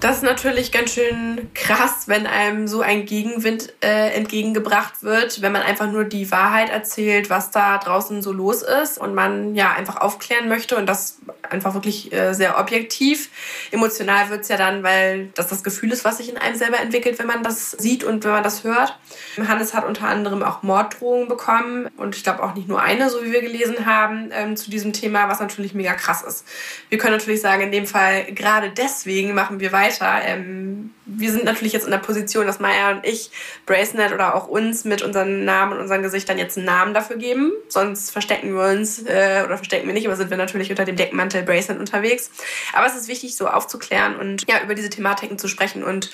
Das ist natürlich ganz schön krass, wenn einem so ein Gegenwind äh, entgegengebracht wird, wenn man einfach nur die Wahrheit erzählt, was da draußen so los ist und man ja einfach aufklären möchte und das einfach wirklich äh, sehr objektiv. Emotional wird's ja dann, weil das das Gefühl ist, was sich in einem selber entwickelt, wenn man das sieht und wenn man das hört. Hannes hat unter anderem auch Morddrohungen bekommen und ich glaube auch nicht nur eine, so wie wir gelesen haben, ähm, zu diesem Thema, was natürlich mega krass ist. Wir können natürlich sagen, in dem Fall gerade deswegen machen wir weiter weiter. Ähm, wir sind natürlich jetzt in der Position, dass Maya und ich Bracenet oder auch uns mit unseren Namen und unseren Gesichtern jetzt einen Namen dafür geben. Sonst verstecken wir uns äh, oder verstecken wir nicht, aber sind wir natürlich unter dem Deckmantel Bracenet unterwegs. Aber es ist wichtig, so aufzuklären und ja, über diese Thematiken zu sprechen und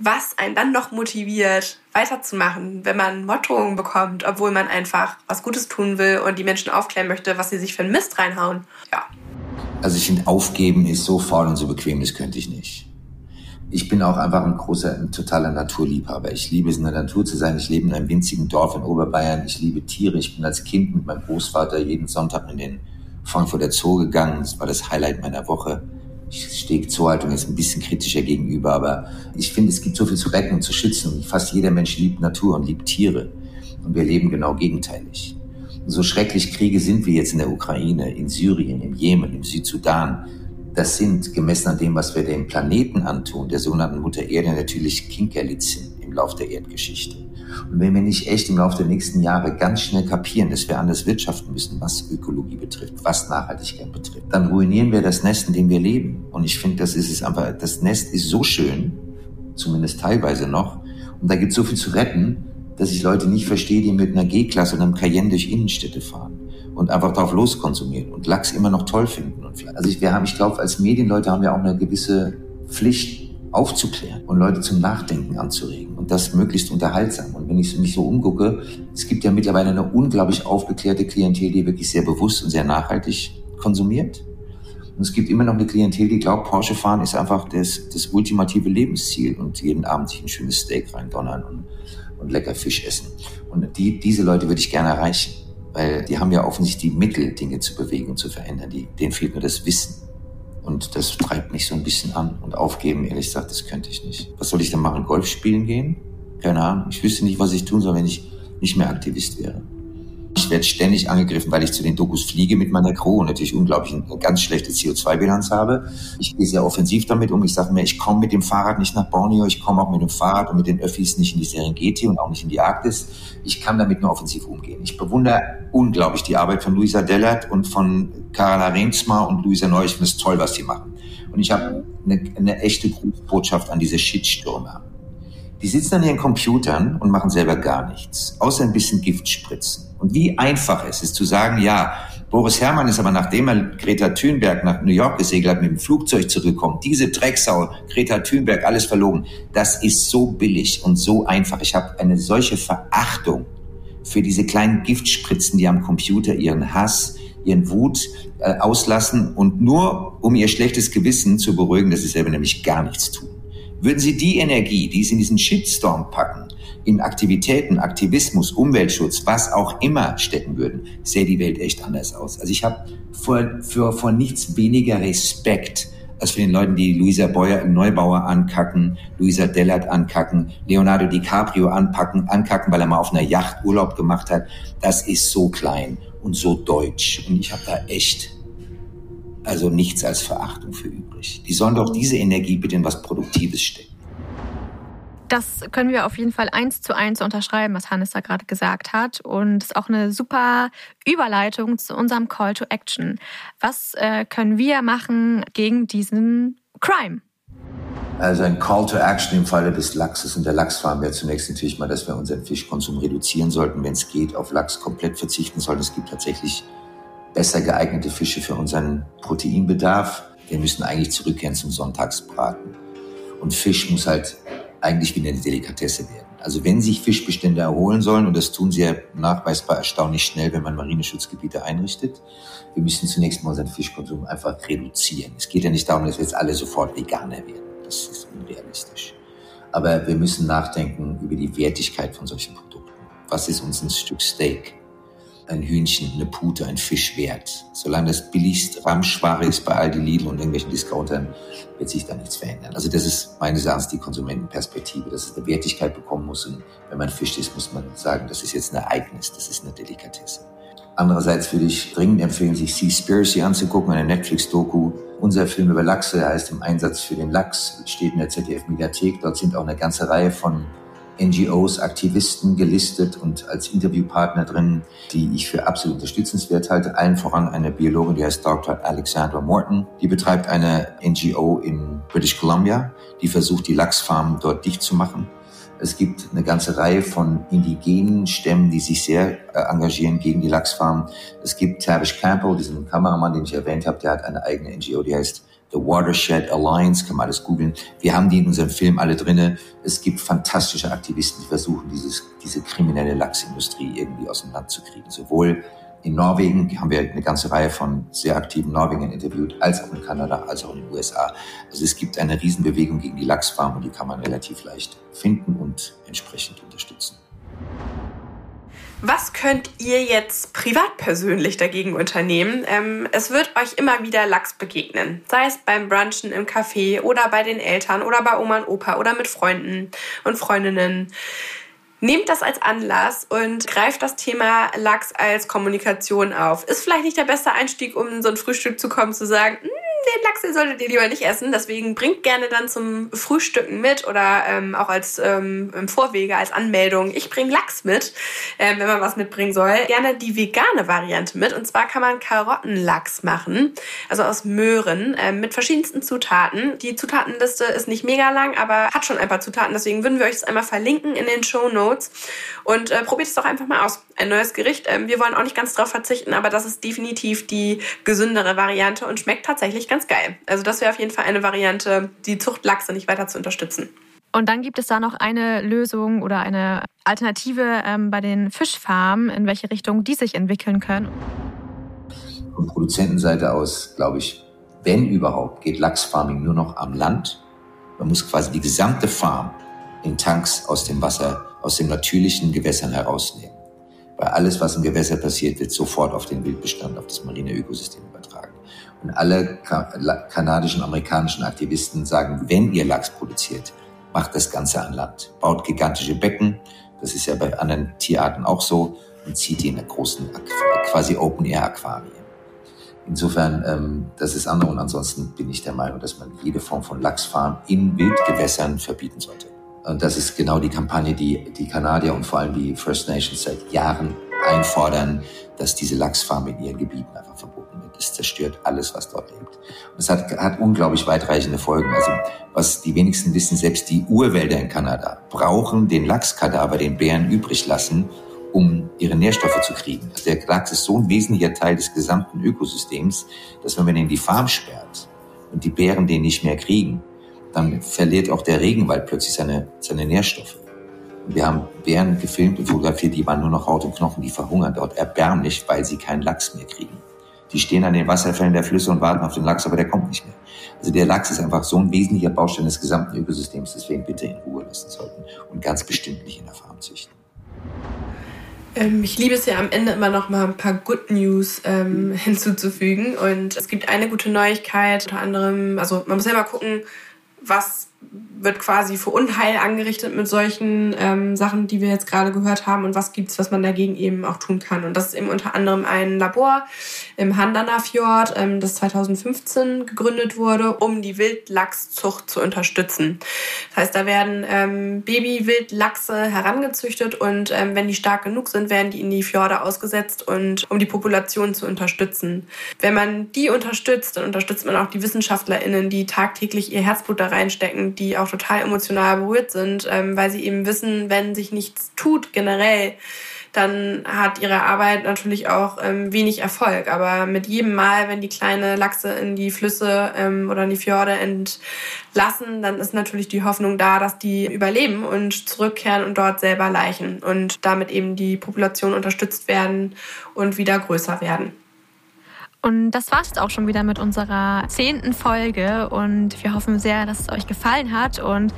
was einen dann noch motiviert, weiterzumachen, wenn man Morddrohungen bekommt, obwohl man einfach was Gutes tun will und die Menschen aufklären möchte, was sie sich für einen Mist reinhauen. Ja. Also ich finde, aufgeben ist so faul und so bequem, das könnte ich nicht ich bin auch einfach ein großer, ein totaler Naturliebhaber. Ich liebe es, in der Natur zu sein. Ich lebe in einem winzigen Dorf in Oberbayern. Ich liebe Tiere. Ich bin als Kind mit meinem Großvater jeden Sonntag in den Frankfurter Zoo gegangen. Das war das Highlight meiner Woche. Ich stehe Zoohaltung jetzt ein bisschen kritischer gegenüber, aber ich finde, es gibt so viel zu retten und zu schützen. Fast jeder Mensch liebt Natur und liebt Tiere. Und wir leben genau gegenteilig. Und so schrecklich Kriege sind wir jetzt in der Ukraine, in Syrien, im Jemen, im Südsudan das sind, gemessen an dem, was wir dem Planeten antun, der sogenannten Mutter Erde, natürlich Kinkerlitzchen im Lauf der Erdgeschichte. Und wenn wir nicht echt im Laufe der nächsten Jahre ganz schnell kapieren, dass wir anders wirtschaften müssen, was Ökologie betrifft, was Nachhaltigkeit betrifft, dann ruinieren wir das Nest, in dem wir leben. Und ich finde, das ist es einfach, das Nest ist so schön, zumindest teilweise noch, und da gibt es so viel zu retten, dass ich Leute nicht verstehe, die mit einer G-Klasse und einem Cayenne durch Innenstädte fahren und einfach drauf loskonsumieren und Lachs immer noch toll finden. Und also ich, wir haben, ich glaube, als Medienleute haben wir auch eine gewisse Pflicht aufzuklären und Leute zum Nachdenken anzuregen und das möglichst unterhaltsam. Und wenn ich mich so umgucke, es gibt ja mittlerweile eine unglaublich aufgeklärte Klientel, die wirklich sehr bewusst und sehr nachhaltig konsumiert. Und es gibt immer noch eine Klientel, die glaubt, Porsche fahren ist einfach das, das ultimative Lebensziel und jeden Abend sich ein schönes Steak reindonnern und, und lecker Fisch essen. Und die, diese Leute würde ich gerne erreichen weil die haben ja offensichtlich die Mittel, Dinge zu bewegen und zu verändern. Die, denen fehlt nur das Wissen. Und das treibt mich so ein bisschen an. Und aufgeben, ehrlich gesagt, das könnte ich nicht. Was soll ich denn machen? Golf spielen gehen? Keine Ahnung. Ich wüsste nicht, was ich tun soll, wenn ich nicht mehr Aktivist wäre. Ich werde ständig angegriffen, weil ich zu den Dokus fliege mit meiner Crew und natürlich unglaublich eine ganz schlechte CO2-Bilanz habe. Ich gehe sehr offensiv damit um. Ich sage mir, ich komme mit dem Fahrrad nicht nach Borneo, ich komme auch mit dem Fahrrad und mit den Öffis nicht in die Serengeti und auch nicht in die Arktis. Ich kann damit nur offensiv umgehen. Ich bewundere unglaublich die Arbeit von Luisa Dellert und von Carla Reensma und Luisa Neu. Ich finde es toll, was sie machen. Und ich habe eine, eine echte Grußbotschaft an diese Shitstürmer. Die sitzen an ihren Computern und machen selber gar nichts, außer ein bisschen Gift spritzen. Und wie einfach es ist zu sagen, ja, Boris Herrmann ist aber nachdem er Greta Thunberg nach New York gesegelt hat, mit dem Flugzeug zurückgekommen. Diese Drecksau, Greta Thunberg, alles verlogen. Das ist so billig und so einfach. Ich habe eine solche Verachtung für diese kleinen Giftspritzen, die am Computer ihren Hass, ihren Wut äh, auslassen und nur um ihr schlechtes Gewissen zu beruhigen, dass sie selber nämlich gar nichts tun. Würden Sie die Energie, die Sie in diesen Shitstorm packen, in Aktivitäten, Aktivismus, Umweltschutz, was auch immer stecken würden, sähe die Welt echt anders aus. Also ich habe vor, für, vor nichts weniger Respekt als für den Leuten, die Luisa Beuer, Neubauer ankacken, Luisa Dellert ankacken, Leonardo DiCaprio anpacken, ankacken, weil er mal auf einer Yacht Urlaub gemacht hat. Das ist so klein und so deutsch. Und ich habe da echt also nichts als Verachtung für übrig. Die sollen doch diese Energie bitte in was Produktives stecken. Das können wir auf jeden Fall eins zu eins unterschreiben, was Hannes da gerade gesagt hat. Und ist auch eine super Überleitung zu unserem Call to Action. Was äh, können wir machen gegen diesen Crime? Also ein Call to Action im Falle des Lachses und der Lachsfarm wäre zunächst natürlich mal, dass wir unseren Fischkonsum reduzieren sollten, wenn es geht, auf Lachs komplett verzichten sollten. Es gibt tatsächlich besser geeignete Fische für unseren Proteinbedarf. Wir müssen eigentlich zurückkehren zum Sonntagsbraten. Und Fisch muss halt eigentlich wieder eine Delikatesse werden. Also wenn sich Fischbestände erholen sollen, und das tun sie ja nachweisbar erstaunlich schnell, wenn man Marineschutzgebiete einrichtet, wir müssen zunächst mal unseren Fischkonsum einfach reduzieren. Es geht ja nicht darum, dass wir jetzt alle sofort Veganer werden. Das ist unrealistisch. Aber wir müssen nachdenken über die Wertigkeit von solchen Produkten. Was ist uns ein Stück Steak? Ein Hühnchen, eine Pute, ein Fisch wert. Solange das billigst Ramschware ist bei Aldi, Lidl und irgendwelchen Discountern, wird sich da nichts verändern. Also das ist meines Erachtens die Konsumentenperspektive, dass es eine Wertigkeit bekommen muss. Und wenn man Fisch isst, muss man sagen, das ist jetzt ein Ereignis, das ist eine Delikatesse. Andererseits würde ich dringend empfehlen, sich Seaspiracy anzugucken, eine Netflix-Doku. Unser Film über Lachse heißt im Einsatz für den Lachs, steht in der ZDF-Mediathek. Dort sind auch eine ganze Reihe von NGOs, Aktivisten gelistet und als Interviewpartner drin, die ich für absolut unterstützenswert halte. Allen voran eine Biologin, die heißt Dr. Alexandra Morton. Die betreibt eine NGO in British Columbia, die versucht, die Lachsfarmen dort dicht zu machen. Es gibt eine ganze Reihe von indigenen Stämmen, die sich sehr äh, engagieren gegen die Lachsfarmen. Es gibt Tavish Campbell, diesen Kameramann, den ich erwähnt habe, der hat eine eigene NGO, die heißt The Watershed Alliance, kann man alles googeln. Wir haben die in unserem Film alle drinne. Es gibt fantastische Aktivisten, die versuchen, dieses, diese kriminelle Lachsindustrie irgendwie aus dem Land zu kriegen. Sowohl in Norwegen haben wir eine ganze Reihe von sehr aktiven Norwegern interviewt, als auch in Kanada, als auch in den USA. Also es gibt eine Riesenbewegung gegen die Lachsfarm und die kann man relativ leicht finden und entsprechend unterstützen. Was könnt ihr jetzt privat persönlich dagegen unternehmen? Ähm, es wird euch immer wieder Lachs begegnen. Sei es beim Brunchen im Café oder bei den Eltern oder bei Oma und Opa oder mit Freunden und Freundinnen. Nehmt das als Anlass und greift das Thema Lachs als Kommunikation auf. Ist vielleicht nicht der beste Einstieg, um in so ein Frühstück zu kommen, zu sagen, hm, den Lachs, den solltet ihr lieber nicht essen. Deswegen bringt gerne dann zum Frühstücken mit oder ähm, auch als ähm, im Vorwege, als Anmeldung. Ich bringe Lachs mit, ähm, wenn man was mitbringen soll. Gerne die vegane Variante mit. Und zwar kann man Karottenlachs machen, also aus Möhren, ähm, mit verschiedensten Zutaten. Die Zutatenliste ist nicht mega lang, aber hat schon ein paar Zutaten. Deswegen würden wir euch das einmal verlinken in den Show Notes. Und äh, probiert es doch einfach mal aus. Ein neues Gericht. Ähm, wir wollen auch nicht ganz drauf verzichten, aber das ist definitiv die gesündere Variante und schmeckt tatsächlich ganz geil. Also das wäre auf jeden Fall eine Variante, die Zucht Lachse nicht weiter zu unterstützen. Und dann gibt es da noch eine Lösung oder eine Alternative ähm, bei den Fischfarmen, in welche Richtung die sich entwickeln können. Von Produzentenseite aus, glaube ich, wenn überhaupt, geht Lachsfarming nur noch am Land. Man muss quasi die gesamte Farm in Tanks aus dem Wasser, aus den natürlichen Gewässern herausnehmen. Weil alles, was im Gewässer passiert, wird sofort auf den Wildbestand, auf das marine Ökosystem übertragen. Und alle kanadischen, amerikanischen Aktivisten sagen, wenn ihr Lachs produziert, macht das Ganze an Land. Baut gigantische Becken, das ist ja bei anderen Tierarten auch so, und zieht die in großen, quasi Open-Air-Aquarien. Insofern, ähm, das ist andere. Und ansonsten bin ich der Meinung, dass man jede Form von Lachsfarm in Wildgewässern verbieten sollte. Und das ist genau die Kampagne, die die Kanadier und vor allem die First Nations seit Jahren einfordern, dass diese Lachsfarm in ihren Gebieten einfach verboten wird. Es zerstört alles, was dort lebt. Und es hat, hat unglaublich weitreichende Folgen. Also was die wenigsten wissen, selbst die Urwälder in Kanada brauchen den Lachskadaver, den Bären übrig lassen, um ihre Nährstoffe zu kriegen. Also der Lachs ist so ein wesentlicher Teil des gesamten Ökosystems, dass wenn man den die Farm sperrt und die Bären den nicht mehr kriegen, dann verliert auch der Regenwald plötzlich seine, seine Nährstoffe. Wir haben Bären gefilmt und fotografiert, die waren nur noch Haut und Knochen, die verhungern dort erbärmlich, weil sie keinen Lachs mehr kriegen. Die stehen an den Wasserfällen der Flüsse und warten auf den Lachs, aber der kommt nicht mehr. Also der Lachs ist einfach so ein wesentlicher Baustein des gesamten Ökosystems, deswegen bitte in Ruhe lassen sollten und ganz bestimmt nicht in der Farm züchten. Ähm, ich liebe es ja am Ende immer noch mal ein paar Good News ähm, hinzuzufügen. Und es gibt eine gute Neuigkeit, unter anderem, also man muss ja mal gucken, was wird quasi für Unheil angerichtet mit solchen ähm, Sachen, die wir jetzt gerade gehört haben und was gibt's, was man dagegen eben auch tun kann. Und das ist eben unter anderem ein Labor im Handanafjord, ähm, das 2015 gegründet wurde, um die Wildlachszucht zu unterstützen. Das heißt, da werden ähm, Baby-Wildlachse herangezüchtet und ähm, wenn die stark genug sind, werden die in die Fjorde ausgesetzt und um die Population zu unterstützen. Wenn man die unterstützt, dann unterstützt man auch die WissenschaftlerInnen, die tagtäglich ihr Herzblut da reinstecken, die auch total emotional berührt sind, ähm, weil sie eben wissen, wenn sich nichts tut generell, dann hat ihre Arbeit natürlich auch ähm, wenig Erfolg. Aber mit jedem Mal, wenn die kleine Lachse in die Flüsse ähm, oder in die Fjorde entlassen, dann ist natürlich die Hoffnung da, dass die überleben und zurückkehren und dort selber leichen und damit eben die Population unterstützt werden und wieder größer werden. Und das war es jetzt auch schon wieder mit unserer zehnten Folge und wir hoffen sehr, dass es euch gefallen hat und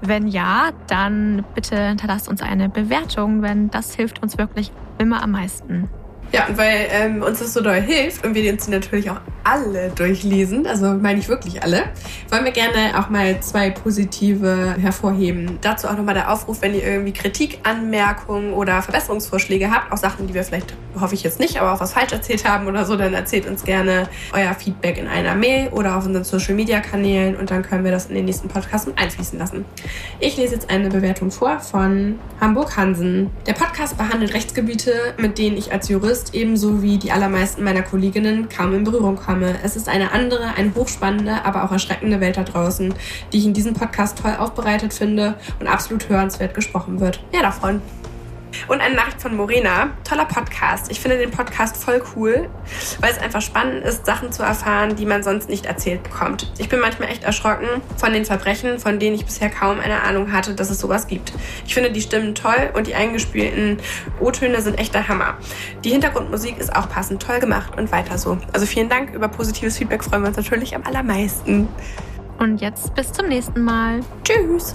wenn ja, dann bitte hinterlasst uns eine Bewertung, denn das hilft uns wirklich immer am meisten. Ja, und weil ähm, uns das so doll hilft und wir uns natürlich auch alle durchlesen, also meine ich wirklich alle, wollen wir gerne auch mal zwei positive hervorheben. Dazu auch nochmal der Aufruf, wenn ihr irgendwie Kritik, Anmerkungen oder Verbesserungsvorschläge habt, auch Sachen, die wir vielleicht, hoffe ich jetzt nicht, aber auch was falsch erzählt haben oder so, dann erzählt uns gerne euer Feedback in einer Mail oder auf unseren Social Media Kanälen und dann können wir das in den nächsten Podcasts einfließen lassen. Ich lese jetzt eine Bewertung vor von Hamburg Hansen. Der Podcast behandelt Rechtsgebiete, mit denen ich als Jurist Kunst ebenso wie die allermeisten meiner Kolleginnen kaum in Berührung komme. Es ist eine andere, eine hochspannende, aber auch erschreckende Welt da draußen, die ich in diesem Podcast toll aufbereitet finde und absolut hörenswert gesprochen wird. Mehr davon. Und eine Nachricht von Morena. Toller Podcast. Ich finde den Podcast voll cool, weil es einfach spannend ist, Sachen zu erfahren, die man sonst nicht erzählt bekommt. Ich bin manchmal echt erschrocken von den Verbrechen, von denen ich bisher kaum eine Ahnung hatte, dass es sowas gibt. Ich finde die Stimmen toll und die eingespielten O-Töne sind echt der Hammer. Die Hintergrundmusik ist auch passend toll gemacht und weiter so. Also vielen Dank. Über positives Feedback freuen wir uns natürlich am allermeisten. Und jetzt bis zum nächsten Mal. Tschüss.